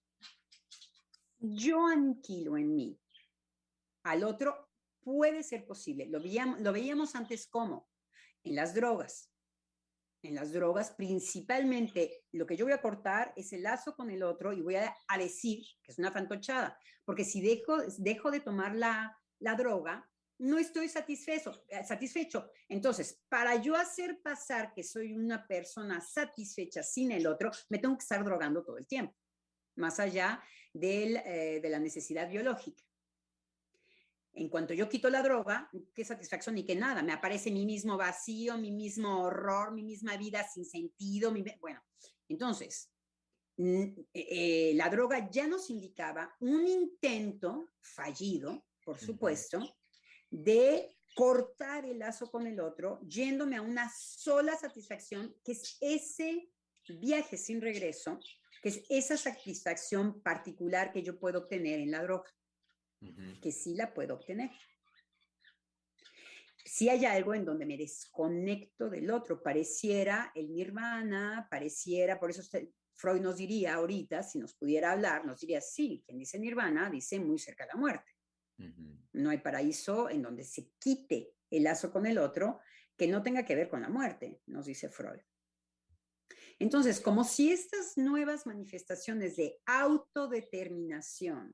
Yo aniquilo en mí al otro, puede ser posible. Lo veíamos, lo veíamos antes como en las drogas. En las drogas, principalmente, lo que yo voy a cortar es el lazo con el otro y voy a, decir que es una fantochada. Porque si dejo, de tomar la, la droga, no estoy satisfecho, eh, satisfecho. Entonces, para yo hacer pasar que soy una persona satisfecha sin el otro, me tengo que estar drogando todo el tiempo, más allá eh, de la necesidad biológica. En cuanto yo quito la droga, qué satisfacción ni qué nada, me aparece mi mismo vacío, mi mismo horror, mi misma vida sin sentido. bueno, entonces, eh, la droga ya nos indicaba un intento fallido por supuesto, de cortar el lazo con el otro, yéndome a una sola satisfacción, que es ese viaje sin regreso, que es esa satisfacción particular que yo puedo obtener en la droga, que sí la puedo obtener. Si hay algo en donde me desconecto del otro, pareciera el nirvana, pareciera, por eso Freud nos diría ahorita, si nos pudiera hablar, nos diría, sí, quien dice nirvana dice muy cerca de la muerte. No hay paraíso en donde se quite el lazo con el otro que no tenga que ver con la muerte, nos dice Freud. Entonces, como si estas nuevas manifestaciones de autodeterminación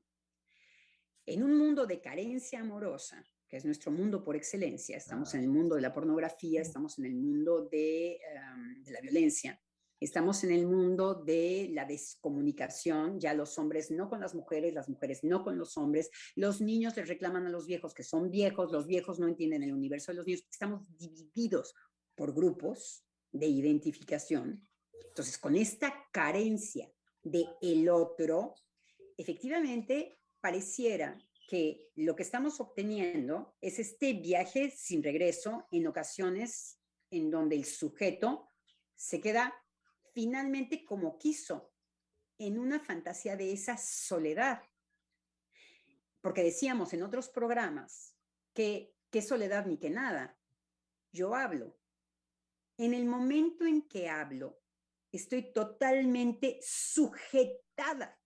en un mundo de carencia amorosa, que es nuestro mundo por excelencia, estamos en el mundo de la pornografía, estamos en el mundo de, em, de la violencia, Estamos en el mundo de la descomunicación, ya los hombres no con las mujeres, las mujeres no con los hombres, los niños les reclaman a los viejos que son viejos, los viejos no entienden el universo de los niños, estamos divididos por grupos de identificación. Entonces, con esta carencia de el otro, efectivamente pareciera que lo que estamos obteniendo es este viaje sin regreso en ocasiones en donde el sujeto se queda finalmente como quiso, en una fantasía de esa soledad. Porque decíamos en otros programas que qué soledad ni que nada. Yo hablo. En el momento en que hablo, estoy totalmente sujetada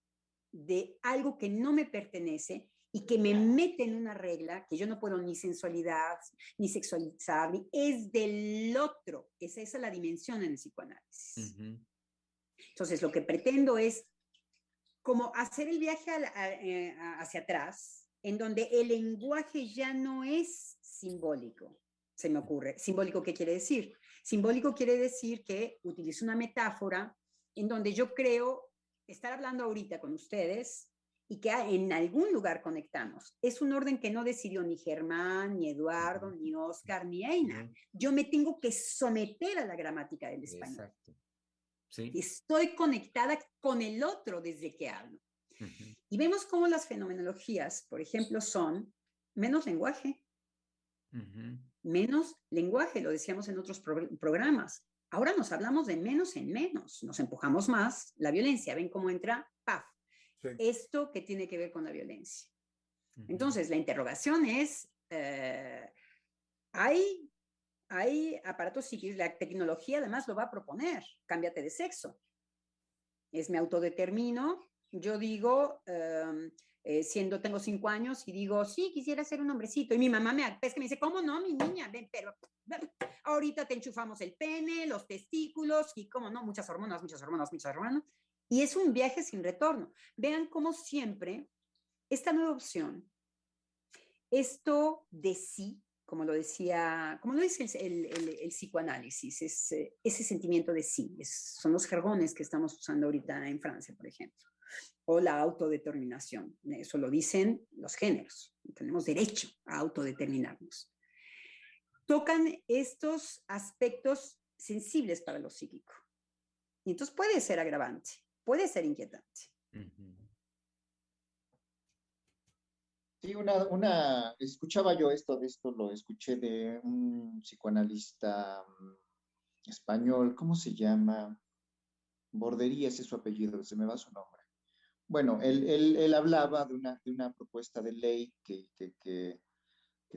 de algo que no me pertenece y que me mete en una regla que yo no puedo ni sensualidad, ni sexualizar, ni es del otro. Esa, es la dimensión en el psicoanálisis. Entonces, lo que pretendo es como hacer el viaje eh, hacia atrás, en donde el lenguaje ya no es simbólico, se me ocurre. ¿Simbólico qué quiere decir? Simbólico quiere decir que utilizo una metáfora en donde yo creo estar hablando ahorita con ustedes y que en algún lugar conectamos. Es un orden que no decidió ni Germán, ni Eduardo, ni Oscar, ni Eina. Yo me tengo que someter a la gramática del español. Exacto. ¿Sí? Estoy conectada con el otro desde que hablo. Y vemos cómo las fenomenologías, por ejemplo, son menos lenguaje, menos lenguaje, lo decíamos en otros programas. Ahora nos hablamos de menos en menos, nos empujamos más la violencia. ¿Ven cómo entra? ¡Paf! esto que tiene que ver con la violencia. Entonces, la interrogación es, eh, ¿hay, hay aparatos psíquicos, la tecnología además lo va a proponer, cámbiate de sexo. Es me autodetermino, yo digo, em, eh, siendo, tengo cinco años y digo, sí, quisiera ser un hombrecito. Y mi mamá me, pesca me dice, ¿cómo no, mi niña? Ven, pero ahorita te enchufamos el pene, los testículos y cómo no, muchas hormonas, muchas hormonas, muchas hormonas. Y es un viaje sin retorno. Vean cómo siempre esta nueva opción, esto de sí, como lo decía, como lo dice el, el, psicoanálisis, es, eh, ese sentimiento de sí, son los jergones que estamos usando ahorita en Francia, por ejemplo, o la autodeterminación, eso lo dicen los géneros, tenemos derecho a autodeterminarnos. Tocan estos aspectos sensibles para lo psíquico. Y entonces puede ser agravante puede ser inquietante. Sí, una, una, escuchaba yo esto, de esto lo escuché de un psicoanalista mm, español, ¿cómo se llama? Bordería, ese es su apellido, se me va su nombre. Bueno, él, él, hablaba de una, de una, propuesta de ley que, que, que,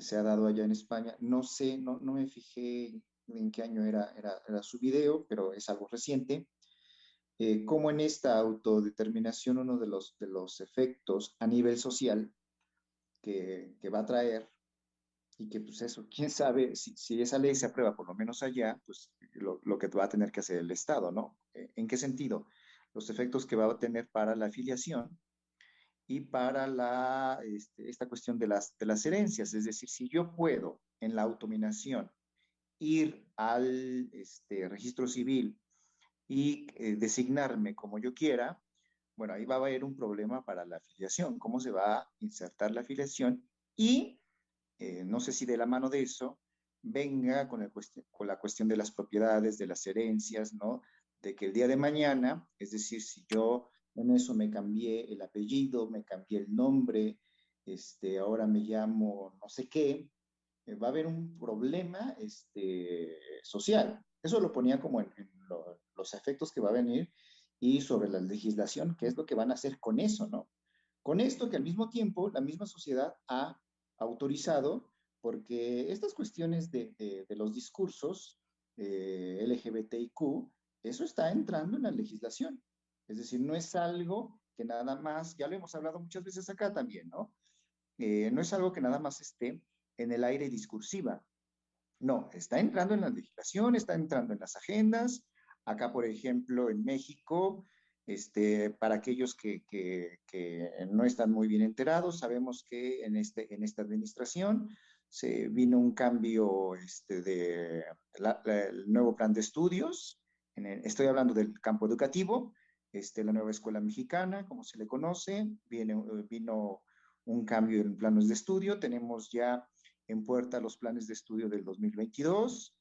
se ha dado allá en España. No sé, no, no me fijé en qué año era, era, era, su video, pero es algo reciente, eh, como en esta autodeterminación uno de los, de los efectos a nivel social que, que va a traer y que pues eso, quién sabe si, si, esa ley se aprueba por lo menos allá, pues lo, lo, que va a tener que hacer el Estado, ¿no? Eh, ¿En qué sentido? Los efectos que va a tener para la afiliación y para la, este, esta cuestión de las, de las herencias, es decir, si yo puedo en la autominación ir al este, registro civil y eh, designarme como yo quiera, bueno, ahí va a haber un problema para la afiliación, cómo se va a insertar la afiliación y eh, no sé si de la mano de eso venga con, el con la cuestión de las propiedades, de las herencias, ¿no? De que el día de mañana, es decir, si yo en eso me cambié el apellido, me cambié el nombre, este, ahora me llamo no sé qué, eh, va a haber un problema este, social. Eso lo ponía como en, los efectos que va a venir y sobre la legislación, qué es lo que van a hacer con eso, ¿no? Con esto que al mismo tiempo la misma sociedad ha autorizado, porque estas cuestiones de, de, los discursos eh, LGBTIQ, eso está entrando en la legislación. Es decir, no es algo que nada más, ya lo hemos hablado muchas veces acá también, ¿no? Eh, no es algo que nada más esté en el aire discursiva. No, está entrando en la legislación, está entrando en las agendas, Acá, por ejemplo, en México, este, para aquellos que, no están muy bien enterados, sabemos que en, este, en esta administración se vino un cambio este, de el nuevo plan de estudios. Estoy hablando del campo educativo, este, la nueva escuela mexicana, como se le conoce, viene, vino un cambio en planes de estudio. Tenemos ya en puerta los planes de estudio del 2022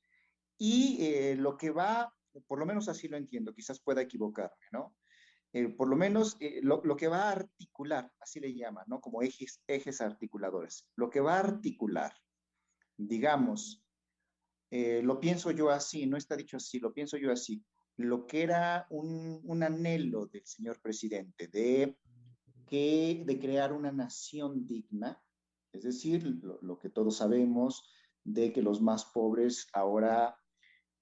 y eh, lo que va por lo menos así lo entiendo, quizás pueda equivocarme, ¿no? Eh, por lo menos eh, lo, que va a articular, así le llaman, ¿no? Como ejes, ejes articuladores. Lo que va a articular, digamos, eh, lo pienso yo así, no está dicho así, lo pienso yo así, lo que era un, anhelo del señor presidente de, que, de crear una nación digna, es decir, lo, lo que todos sabemos de que los más pobres ahora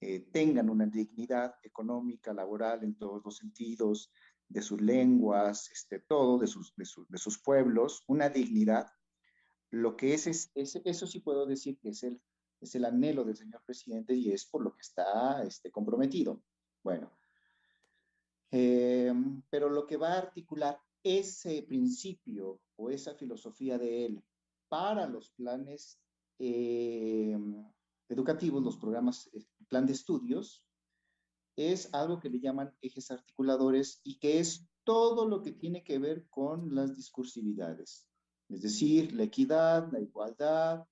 eh, tengan una dignidad económica, laboral, en todos los sentidos, de sus lenguas, este, todo, de sus, de, sus pueblos, una dignidad. Lo que es, es, eso sí puedo decir que es el, es el anhelo del señor presidente y es por lo que está este, comprometido. Bueno, eh, pero lo que va a articular ese principio o esa filosofía de él para los planes eh, educativos, los programas, eh, plan de estudios, es algo que le llaman ejes articuladores y que es todo lo que tiene que ver con las discursividades, es decir, la equidad, la igualdad,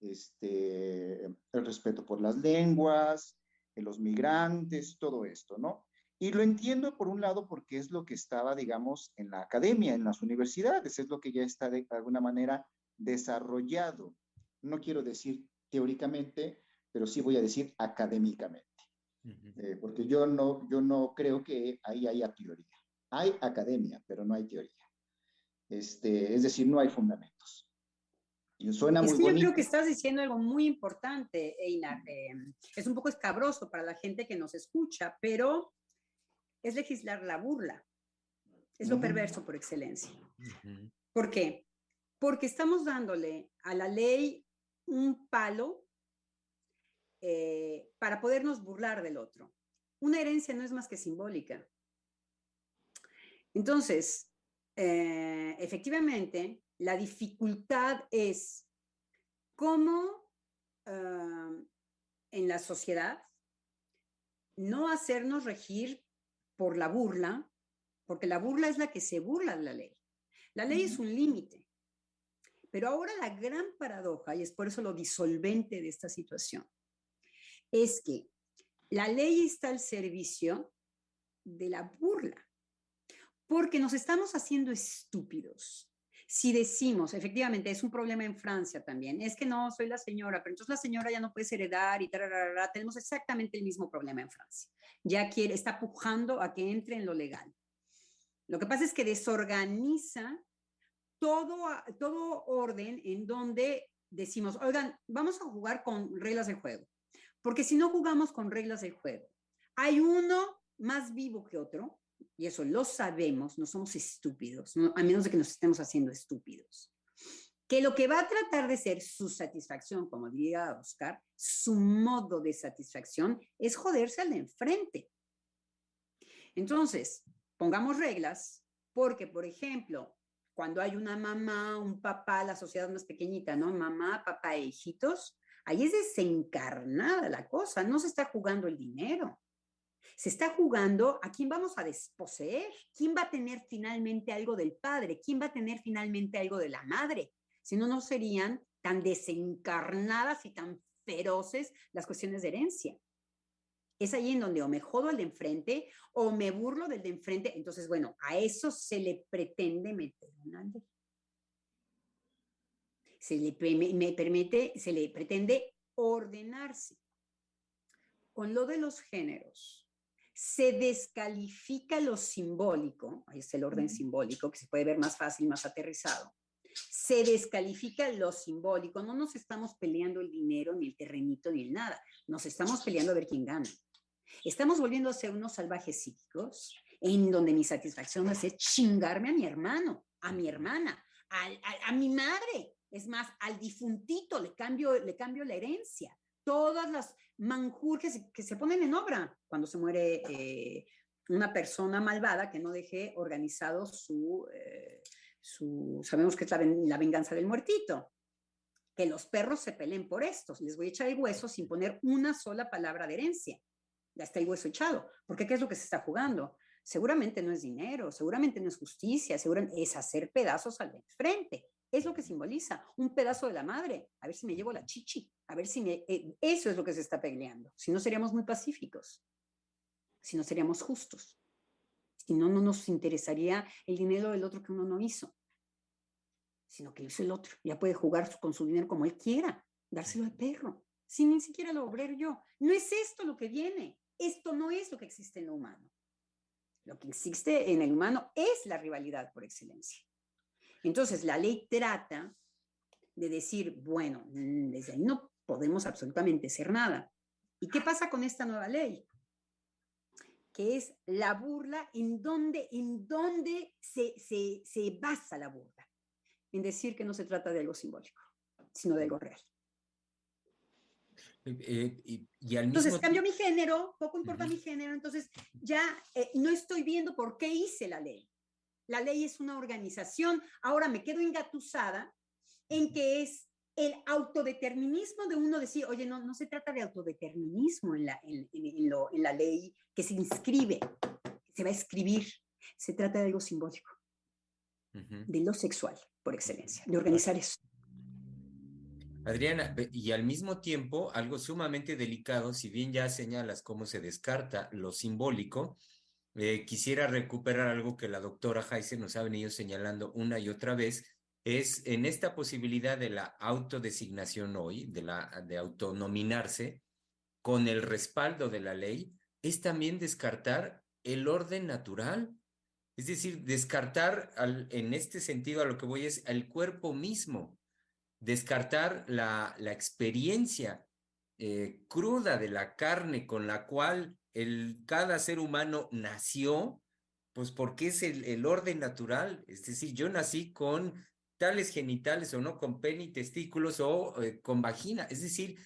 este, el respeto por las lenguas, los migrantes, todo esto, ¿no? Y lo entiendo por un lado porque es lo que estaba, digamos, en la academia, en las universidades, es lo que ya está de alguna manera desarrollado. No quiero decir teóricamente, pero sí voy a decir académicamente. Eh, porque yo no, yo no creo que ahí haya teoría. Hay academia, pero no hay teoría. Este, es decir, no hay fundamentos. Suena muy Yo creo que estás diciendo algo muy importante, Einar. Eh, es un poco escabroso para la gente que nos escucha, pero es legislar la burla. Es lo perverso por excelencia. ¿Por qué? Porque estamos dándole a la ley un palo eh, para podernos burlar del otro. Una herencia no es más que simbólica. Entonces, eh, efectivamente, la dificultad es cómo ah, en la sociedad no hacernos regir por la burla, porque la burla es la que se burla de la ley. La ley es un límite. Pero ahora la gran paradoja, y es por eso lo disolvente de esta situación, es que la ley está al servicio de la burla, porque nos estamos haciendo estúpidos. Si decimos, efectivamente, es un problema en Francia también, es que no, soy la señora, pero entonces la señora ya no puede heredar y tararara, tenemos exactamente el mismo problema en Francia. Ya quiere, está pujando a que entre en lo legal. Lo que pasa es que desorganiza todo, todo orden en donde decimos, oigan, vamos a jugar con reglas de juego. Porque si no jugamos con reglas del juego, hay uno más vivo que otro, y eso lo sabemos, no somos estúpidos, a menos de que nos estemos haciendo estúpidos, que lo que va a tratar de ser su satisfacción, como diría Oscar, su modo de satisfacción es joderse al de enfrente. Entonces, pongamos reglas, porque, por ejemplo, cuando hay una mamá, un papá, la sociedad más pequeñita, ¿no? Mamá, papá e hijitos, Ahí es desencarnada la cosa, no se está jugando el dinero. Se está jugando a quién vamos a desposeer, quién va a tener finalmente algo del padre, quién va a tener finalmente algo de la madre. Si no, no serían tan desencarnadas y tan feroces las cuestiones de herencia. Es ahí en donde o me jodo al de enfrente o me burlo del de enfrente. Entonces, bueno, a eso se le pretende meter una ley se le, permite, se le pretende ordenarse. Con lo de los géneros, se descalifica lo simbólico, ahí es el orden simbólico que se puede ver más fácil, más aterrizado. Se descalifica lo simbólico, no nos estamos peleando el dinero, ni el terrenito, ni el nada, nos estamos peleando a ver quién gana. Estamos volviendo a ser unos salvajes psíquicos en donde mi satisfacción es chingarme a mi hermano, a mi hermana, a mi madre, es más, al difuntito le cambio, le cambio la herencia. Todas las manjurjes que se ponen en obra cuando se muere eh, una persona malvada que no deje organizado su, eh, sabemos que es la, venganza del muertito. Que los perros se peleen por estos. Les voy a echar el hueso sin poner una sola palabra de herencia. Ya está el hueso echado. Porque ¿qué es lo que se está jugando? Seguramente no es dinero, seguramente no es justicia, seguramente es hacer pedazos al frente es lo que simboliza, un pedazo de la madre, a ver si me llevo la chichi, a ver si me... Eh, eso es lo que se está peleando, si no seríamos muy pacíficos, si no seríamos justos, si no, no nos interesaría el dinero del otro que uno no hizo, sino que hizo el otro, ya puede jugar con su dinero como él quiera, dárselo al perro, sin ni siquiera lo obrero yo. No es esto lo que viene, esto no es lo que existe en lo humano. Lo que existe en el humano es la rivalidad por excelencia. Entonces, la ley trata de decir, bueno, mm, desde ahí no podemos absolutamente hacer nada. ¿Y qué pasa con esta nueva ley? que es la burla, en donde, en donde se, se, se basa la burla, en decir que no se trata de algo simbólico, sino de algo real. Eh, y, entonces cambio mi género, poco importa mi género, entonces ya eh, no estoy viendo por qué hice la ley. La ley es una organización, ahora me quedo engatusada en que es el autodeterminismo de uno decir, oye, no, no se trata de autodeterminismo en la, en, en la ley que se inscribe, que se va a escribir, se trata de algo simbólico, de lo sexual, por excelencia, de organizar eso. Adriana, y al mismo tiempo, algo sumamente delicado, si bien ya señalas cómo se descarta lo simbólico, eh, quisiera recuperar algo que la doctora Heise nos ha venido señalando una y otra vez, es en esta posibilidad de la autodesignación hoy, de, la, de autonominarse, con el respaldo de la ley, es también descartar el orden natural. Es decir, descartar en este sentido a lo que voy es al cuerpo mismo descartar la, la experiencia eh, cruda de la carne con la cual el, cada ser humano nació, pues porque es el, orden natural. Es decir, yo nací con tales genitales o no, con pene y testículos o eh, con vagina. Es decir,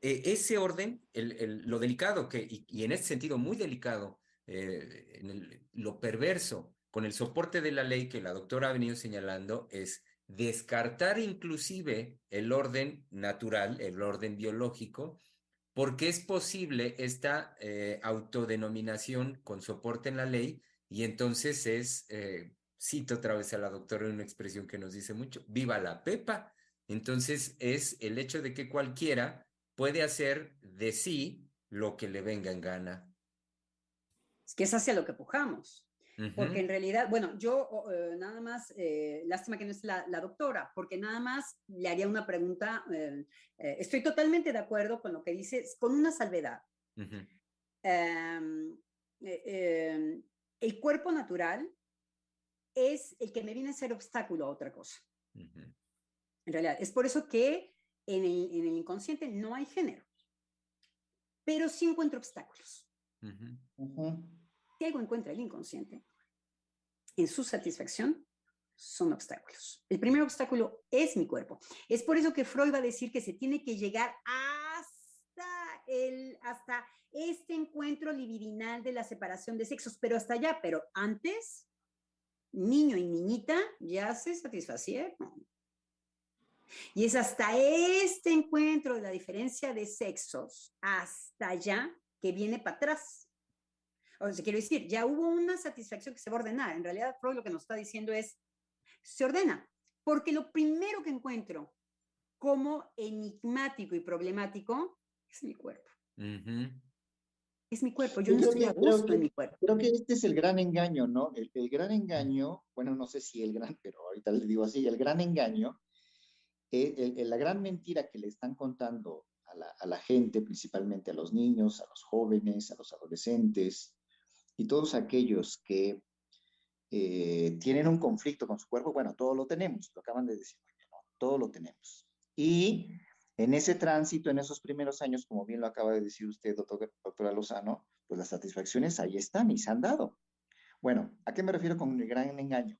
eh, ese orden, el, lo delicado que, y, en este sentido muy delicado, en lo perverso con el soporte de la ley que la doctora ha venido señalando es descartar inclusive el orden natural, el orden biológico, porque es posible esta eh, autodenominación con soporte en la ley y entonces es, eh, cito otra vez a la doctora una expresión que nos dice mucho, viva la pepa. Entonces es el hecho de que cualquiera puede hacer de sí lo que le venga en gana. Es que es hacia lo que pujamos. Porque en realidad, bueno, yo eh, nada más, eh, lástima que no es la, doctora, porque nada más le haría una pregunta. Eh, estoy totalmente de acuerdo con lo que dices, con una salvedad. Em, em, el cuerpo natural es el que me viene a ser obstáculo a otra cosa. En realidad, es por eso que en el, en el, inconsciente no hay género, pero sí encuentro obstáculos. Si algo encuentra el inconsciente, en su satisfacción son obstáculos. El primer obstáculo es mi cuerpo. Es por eso que Freud va a decir que se tiene que llegar hasta, el, hasta este encuentro libidinal de la separación de sexos, pero hasta allá, pero antes, niño y niñita ya se satisfacieron. Y es hasta este encuentro de la diferencia de sexos, hasta allá, que viene para atrás. O sea, quiero decir, ya hubo una satisfacción que se va a ordenar. En realidad, Freud lo que nos está diciendo es, se ordena, porque lo primero que encuentro como enigmático y problemático es mi cuerpo. Es mi cuerpo, yo, no estoy a gusto en mi cuerpo. Creo que este es el gran engaño, ¿no? El, gran engaño, bueno, no sé si el gran, pero ahorita les digo así, el gran engaño, eh, la gran mentira que le están contando a la, a la, gente, principalmente a los niños, a los jóvenes, a los adolescentes, y todos aquellos que eh, tienen un conflicto con su cuerpo, bueno, todo lo tenemos, lo acaban de decir, ¿no? todo lo tenemos. Y en ese tránsito, en esos primeros años, como bien lo acaba de decir usted, doctor, doctora Lozano, pues las satisfacciones ahí están y se han dado. Bueno, ¿a qué me refiero con el gran engaño?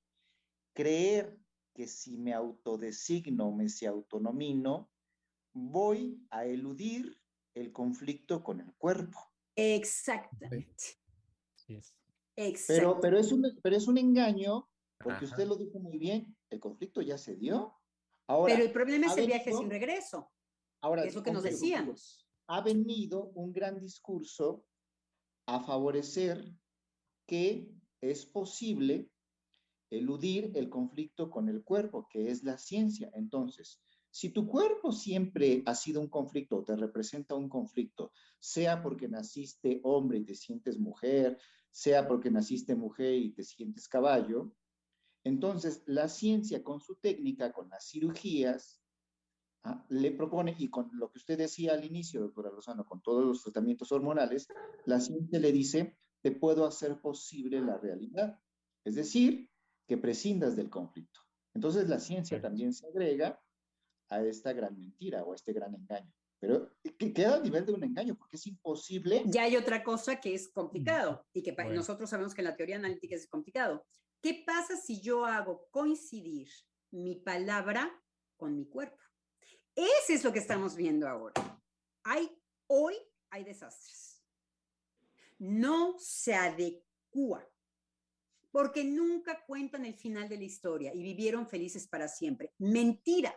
Creer que si me autodesigno, me se autonomino, voy a eludir el conflicto con el cuerpo. Exactamente. Pero, pero, es un, pero es un engaño, porque usted lo dijo muy bien, el conflicto ya se dio. Ahora, pero el problema es el viaje sin regreso. Ahora, es lo que nos decíamos. Ha venido un gran discurso a favorecer que es posible eludir el conflicto con el cuerpo, que es la ciencia. Entonces, si tu cuerpo siempre ha sido un conflicto o te representa un conflicto, sea porque naciste hombre y te sientes mujer, sea porque naciste mujer y te sientes caballo, entonces la ciencia con su técnica, con las cirugías, ¿ah? le propone, y con lo que usted decía al inicio, doctora Rosano, con todos los tratamientos hormonales, la ciencia le dice, te puedo hacer posible la realidad. Es decir, que prescindas del conflicto. Entonces la ciencia también se agrega a esta gran mentira o a este gran engaño. Pero, ¿qué, queda a nivel de un engaño, porque es imposible. Ya hay otra cosa que es complicado y que nosotros sabemos que en la teoría analítica es complicado. ¿Qué pasa si yo hago coincidir mi palabra con mi cuerpo? Ese es lo que estamos viendo ahora. Hay, hoy hay desastres. No se adecua porque nunca cuentan el final de la historia y vivieron felices para siempre. Mentira.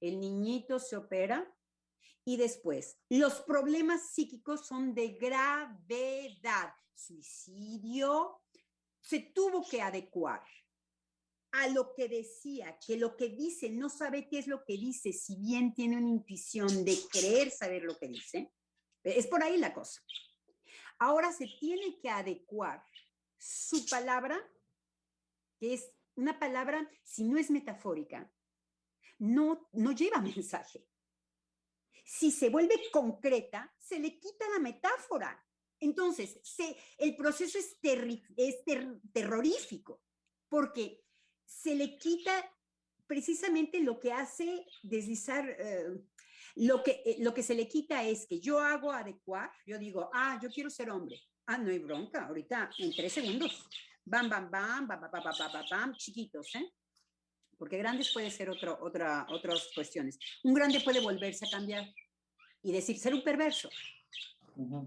El niñito se opera y después los problemas psíquicos son de gravedad. Suicidio, se tuvo que adecuar a lo que decía, que lo que dice no sabe qué es lo que dice, si bien tiene una intuición de creer saber lo que dice. Es por ahí la cosa. Ahora se tiene que adecuar su palabra, que es una palabra, si no es metafórica, no, no lleva *laughs* mensaje. Si se vuelve concreta, se le quita la metáfora. Entonces, se, el proceso es, terrorífico, porque se le quita precisamente lo que hace deslizar, eh, lo, que, eh, lo que se le quita es que yo hago adecuar, yo digo, ah, yo quiero ser hombre, Ah, no hay bronca, ahorita en tres segundos. Bam, bam, bam, bam, bam, bam, bam, chiquitos, ¿eh? Porque grandes puede ser otro, otra, otras cuestiones. Un grande puede volverse a cambiar y decir, ser un perverso.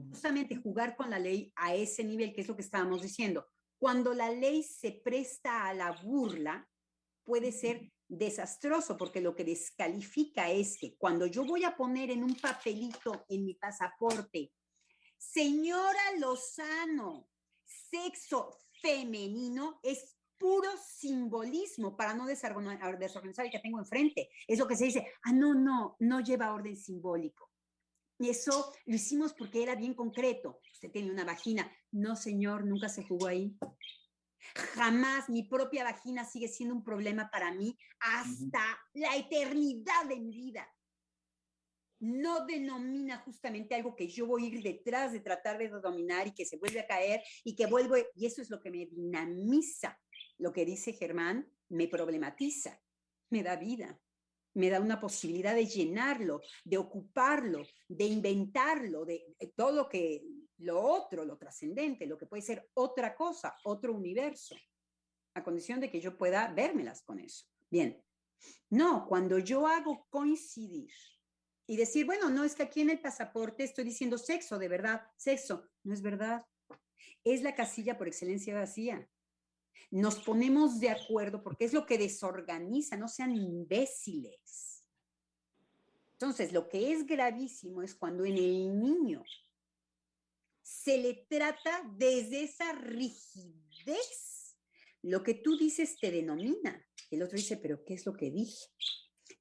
Justamente jugar con la ley a ese nivel, que es lo que estábamos diciendo. Cuando la ley se presta a la burla, puede ser desastroso, porque lo que descalifica es que cuando yo voy a poner en un papelito en mi pasaporte Señora Lozano, sexo femenino es puro simbolismo para no desorganizar el que tengo enfrente. Es lo que se dice, ah, no, no, no lleva orden simbólico. Y eso lo hicimos porque era bien concreto. Usted tiene una vagina. No, señor, nunca se jugó ahí. Jamás mi propia vagina sigue siendo un problema para mí hasta la eternidad de mi vida no denomina justamente algo que yo voy a ir detrás de tratar de dominar y que se vuelve a caer y que vuelvo, y eso es lo que me dinamiza. Lo que dice Germán me problematiza, me da vida, me da una posibilidad de llenarlo, de ocuparlo, de inventarlo, de, todo lo que, lo otro, lo trascendente, lo que puede ser otra cosa, otro universo, a condición de que yo pueda vérmelas con eso. Bien, no, cuando yo hago coincidir y decir, bueno, no es que aquí en el pasaporte estoy diciendo sexo, de verdad, sexo. No es verdad. Es la casilla por excelencia vacía. Nos ponemos de acuerdo porque es lo que desorganiza, no sean imbéciles. Entonces, lo que es gravísimo es cuando en el niño se le trata desde esa rigidez. Lo que tú dices te denomina. El otro dice, pero ¿qué es lo que dije?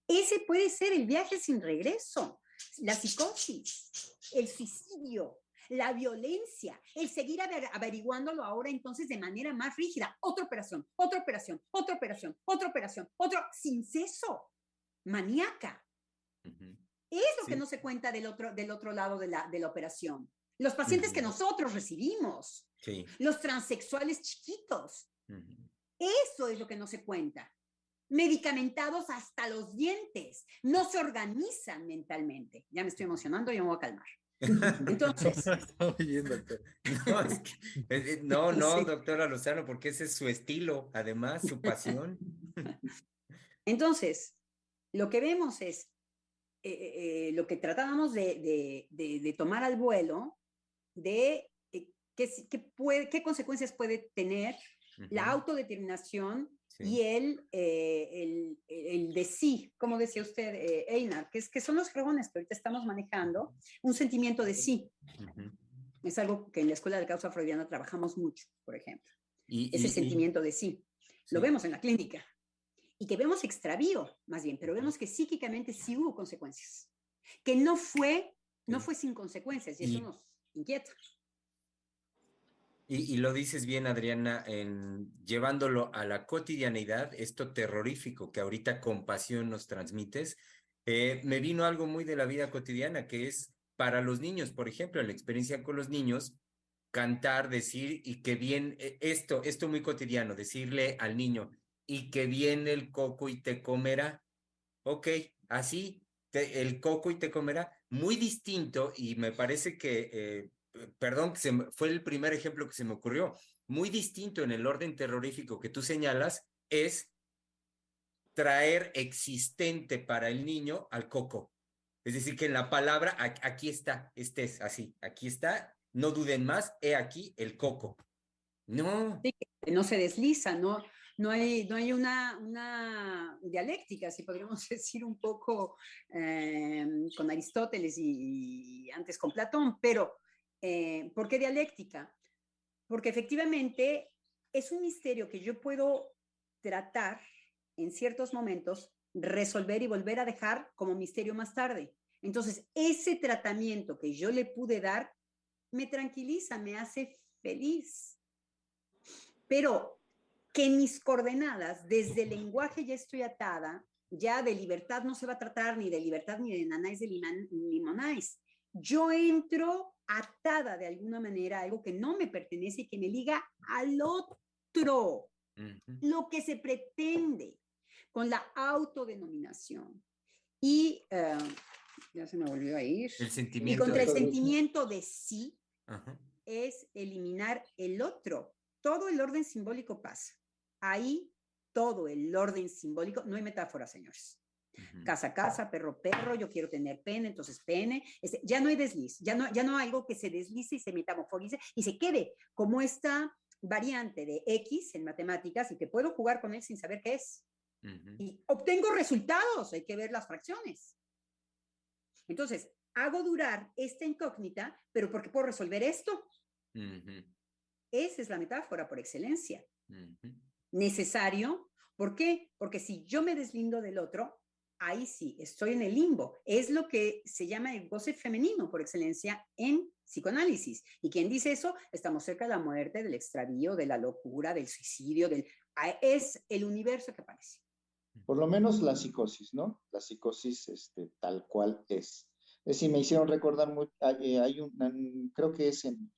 Ese puede ser el viaje sin regreso, la psicosis, el suicidio, la violencia, el seguir averiguándolo ahora entonces de manera más rígida. Otra operación, otra operación, otra operación, otra operación, otro sin ceso, maníaca. Es lo que no se cuenta del otro, del otro lado de la, de la operación. Los pacientes que nosotros recibimos, los transexuales chiquitos. Eso es lo que no se cuenta medicamentados hasta los dientes, no se organizan mentalmente. Ya me estoy emocionando, y me voy a calmar. *laughs* Entonces. no, no, doctora Lozano, porque ese es su estilo, además, su pasión. *laughs* Entonces, lo que vemos es eh, eh, eh, lo que tratábamos de, de, tomar al vuelo, de qué, qué, puede, qué consecuencias puede tener la autodeterminación y el, eh, el, el, de sí, como decía usted, eh, Einar, que, es, que son los fregones que ahorita estamos manejando, un sentimiento de sí. Es algo que en la escuela de causa freudiana trabajamos mucho, por ejemplo. Y, Ese sentimiento de sí. Lo vemos en la clínica. Y que vemos extravío, más bien, pero vemos que psíquicamente sí hubo consecuencias. Que no fue, no fue sin consecuencias, y eso nos inquieta. Y, lo dices bien, Adriana, en llevándolo a la cotidianidad, esto terrorífico que ahorita compasión nos transmites, eh, me vino algo muy de la vida cotidiana, que es para los niños, por ejemplo, en la experiencia con los niños, cantar, decir, y que bien, eh, esto, esto muy cotidiano, decirle al niño, y que viene el coco y te comerá. Ok, así, el coco y te comerá, muy distinto y me parece que, eh, perdón, fue el primer ejemplo que se me ocurrió, muy distinto en el orden terrorífico que tú señalas es traer existente para el niño al coco. Es decir, que en la palabra, aquí está, este es así, aquí está, no duden más, he aquí el coco. No. no se desliza, no, no hay, no hay una, dialéctica, si podríamos *laughs* decir un poco em, con Aristóteles y, antes con Platón, pero eh, ¿por qué dialéctica? Porque efectivamente es un misterio que yo puedo tratar en ciertos momentos, resolver y volver a dejar como misterio más tarde. Entonces, ese tratamiento que yo le pude dar me tranquiliza, me hace feliz. Pero que mis coordenadas, desde el lenguaje ya estoy atada, ya de libertad no se va a tratar ni de libertad ni de nanáis de limonáis. Yo entro atada de alguna manera a algo que no me pertenece y que me liga al otro. Lo que se pretende con la autodenominación. Y eh, ya se me volvió a ir. El sentimiento. Y contra el sentimiento de sí es eliminar el otro. Todo el orden simbólico pasa. Ahí todo el orden simbólico, no hay metáfora, señores. Casa, casa, perro, perro, yo quiero tener pene, entonces pene. Este, ya no hay desliz, ya no, ya no hay algo que se deslice y se metamorfolice y se quede como esta variante de X en matemáticas y que puedo jugar con él sin saber qué es. Y obtengo resultados, hay que ver las fracciones. Entonces, hago durar esta incógnita, pero porque puedo resolver esto. Esa es la metáfora por excelencia. Necesario. ¿Por qué? Porque si yo me deslindo del otro, ahí sí, estoy en el limbo. Es lo que se llama el goce femenino por excelencia en psicoanálisis. Y quien dice eso, estamos cerca de la muerte, del extravío, de la locura, del suicidio, del... es el universo que aparece. Por lo menos la psicosis, ¿no? La psicosis este, tal cual es. Es decir, me hicieron recordar, muy, hay, eh, un, creo que es en,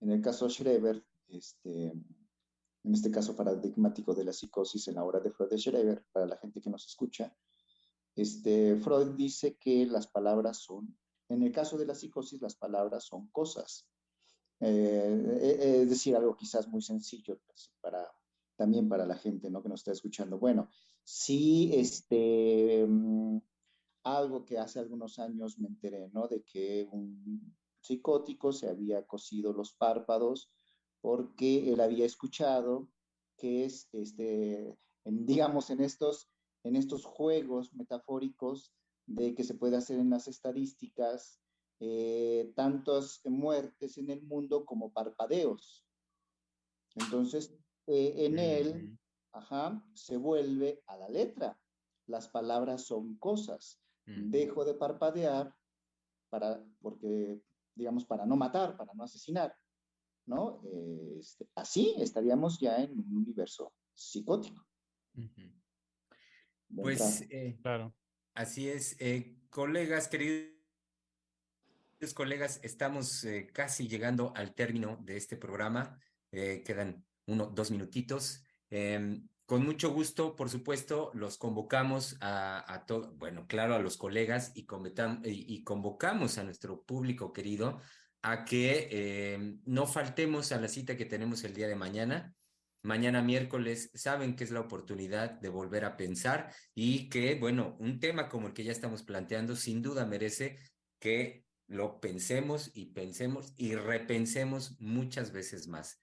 en el caso Schreber, este, en este caso paradigmático de la psicosis en la obra de Freud de Schreber, para la gente que nos escucha, este, Freud dice que las palabras son, en el caso de la psicosis, las palabras son cosas. Eh, eh, es decir, algo quizás muy sencillo para, también para la gente ¿no? que nos está escuchando. Bueno, sí, este, mm, algo que hace algunos años me enteré, ¿no? De que un psicótico se había cosido los párpados porque él había escuchado que es, este, digamos, en estos, en estos juegos metafóricos de que se puede hacer en las estadísticas, eh, tantas muertes en el mundo como parpadeos. Entonces, eh, en él, ajá, se vuelve a la letra. Las palabras son cosas. Dejo de parpadear para, porque, digamos, para no matar, para no asesinar, ¿no? Este, así estaríamos ya en un universo psicótico. Pues, eh, claro. Así es. Eh, colegas, queridos colegas, estamos casi llegando al término de este programa. quedan uno, dos minutitos. Em, con mucho gusto, por supuesto, los convocamos a, a todo, bueno, claro, a los colegas y, y, convocamos a nuestro público querido a que em, no faltemos a la cita que tenemos el día de mañana. Mañana miércoles saben que es la oportunidad de volver a pensar y que, bueno, un tema como el que ya estamos planteando sin duda merece que lo pensemos y pensemos y repensemos muchas veces más.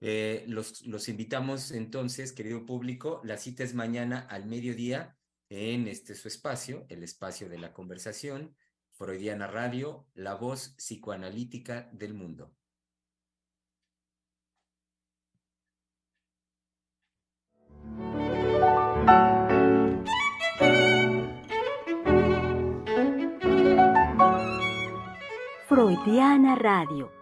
Eh, los, los invitamos entonces, querido público, la cita es mañana al mediodía en este su espacio, el espacio de la conversación, Freudiana Radio, la voz psicoanalítica del mundo. Freudiana Radio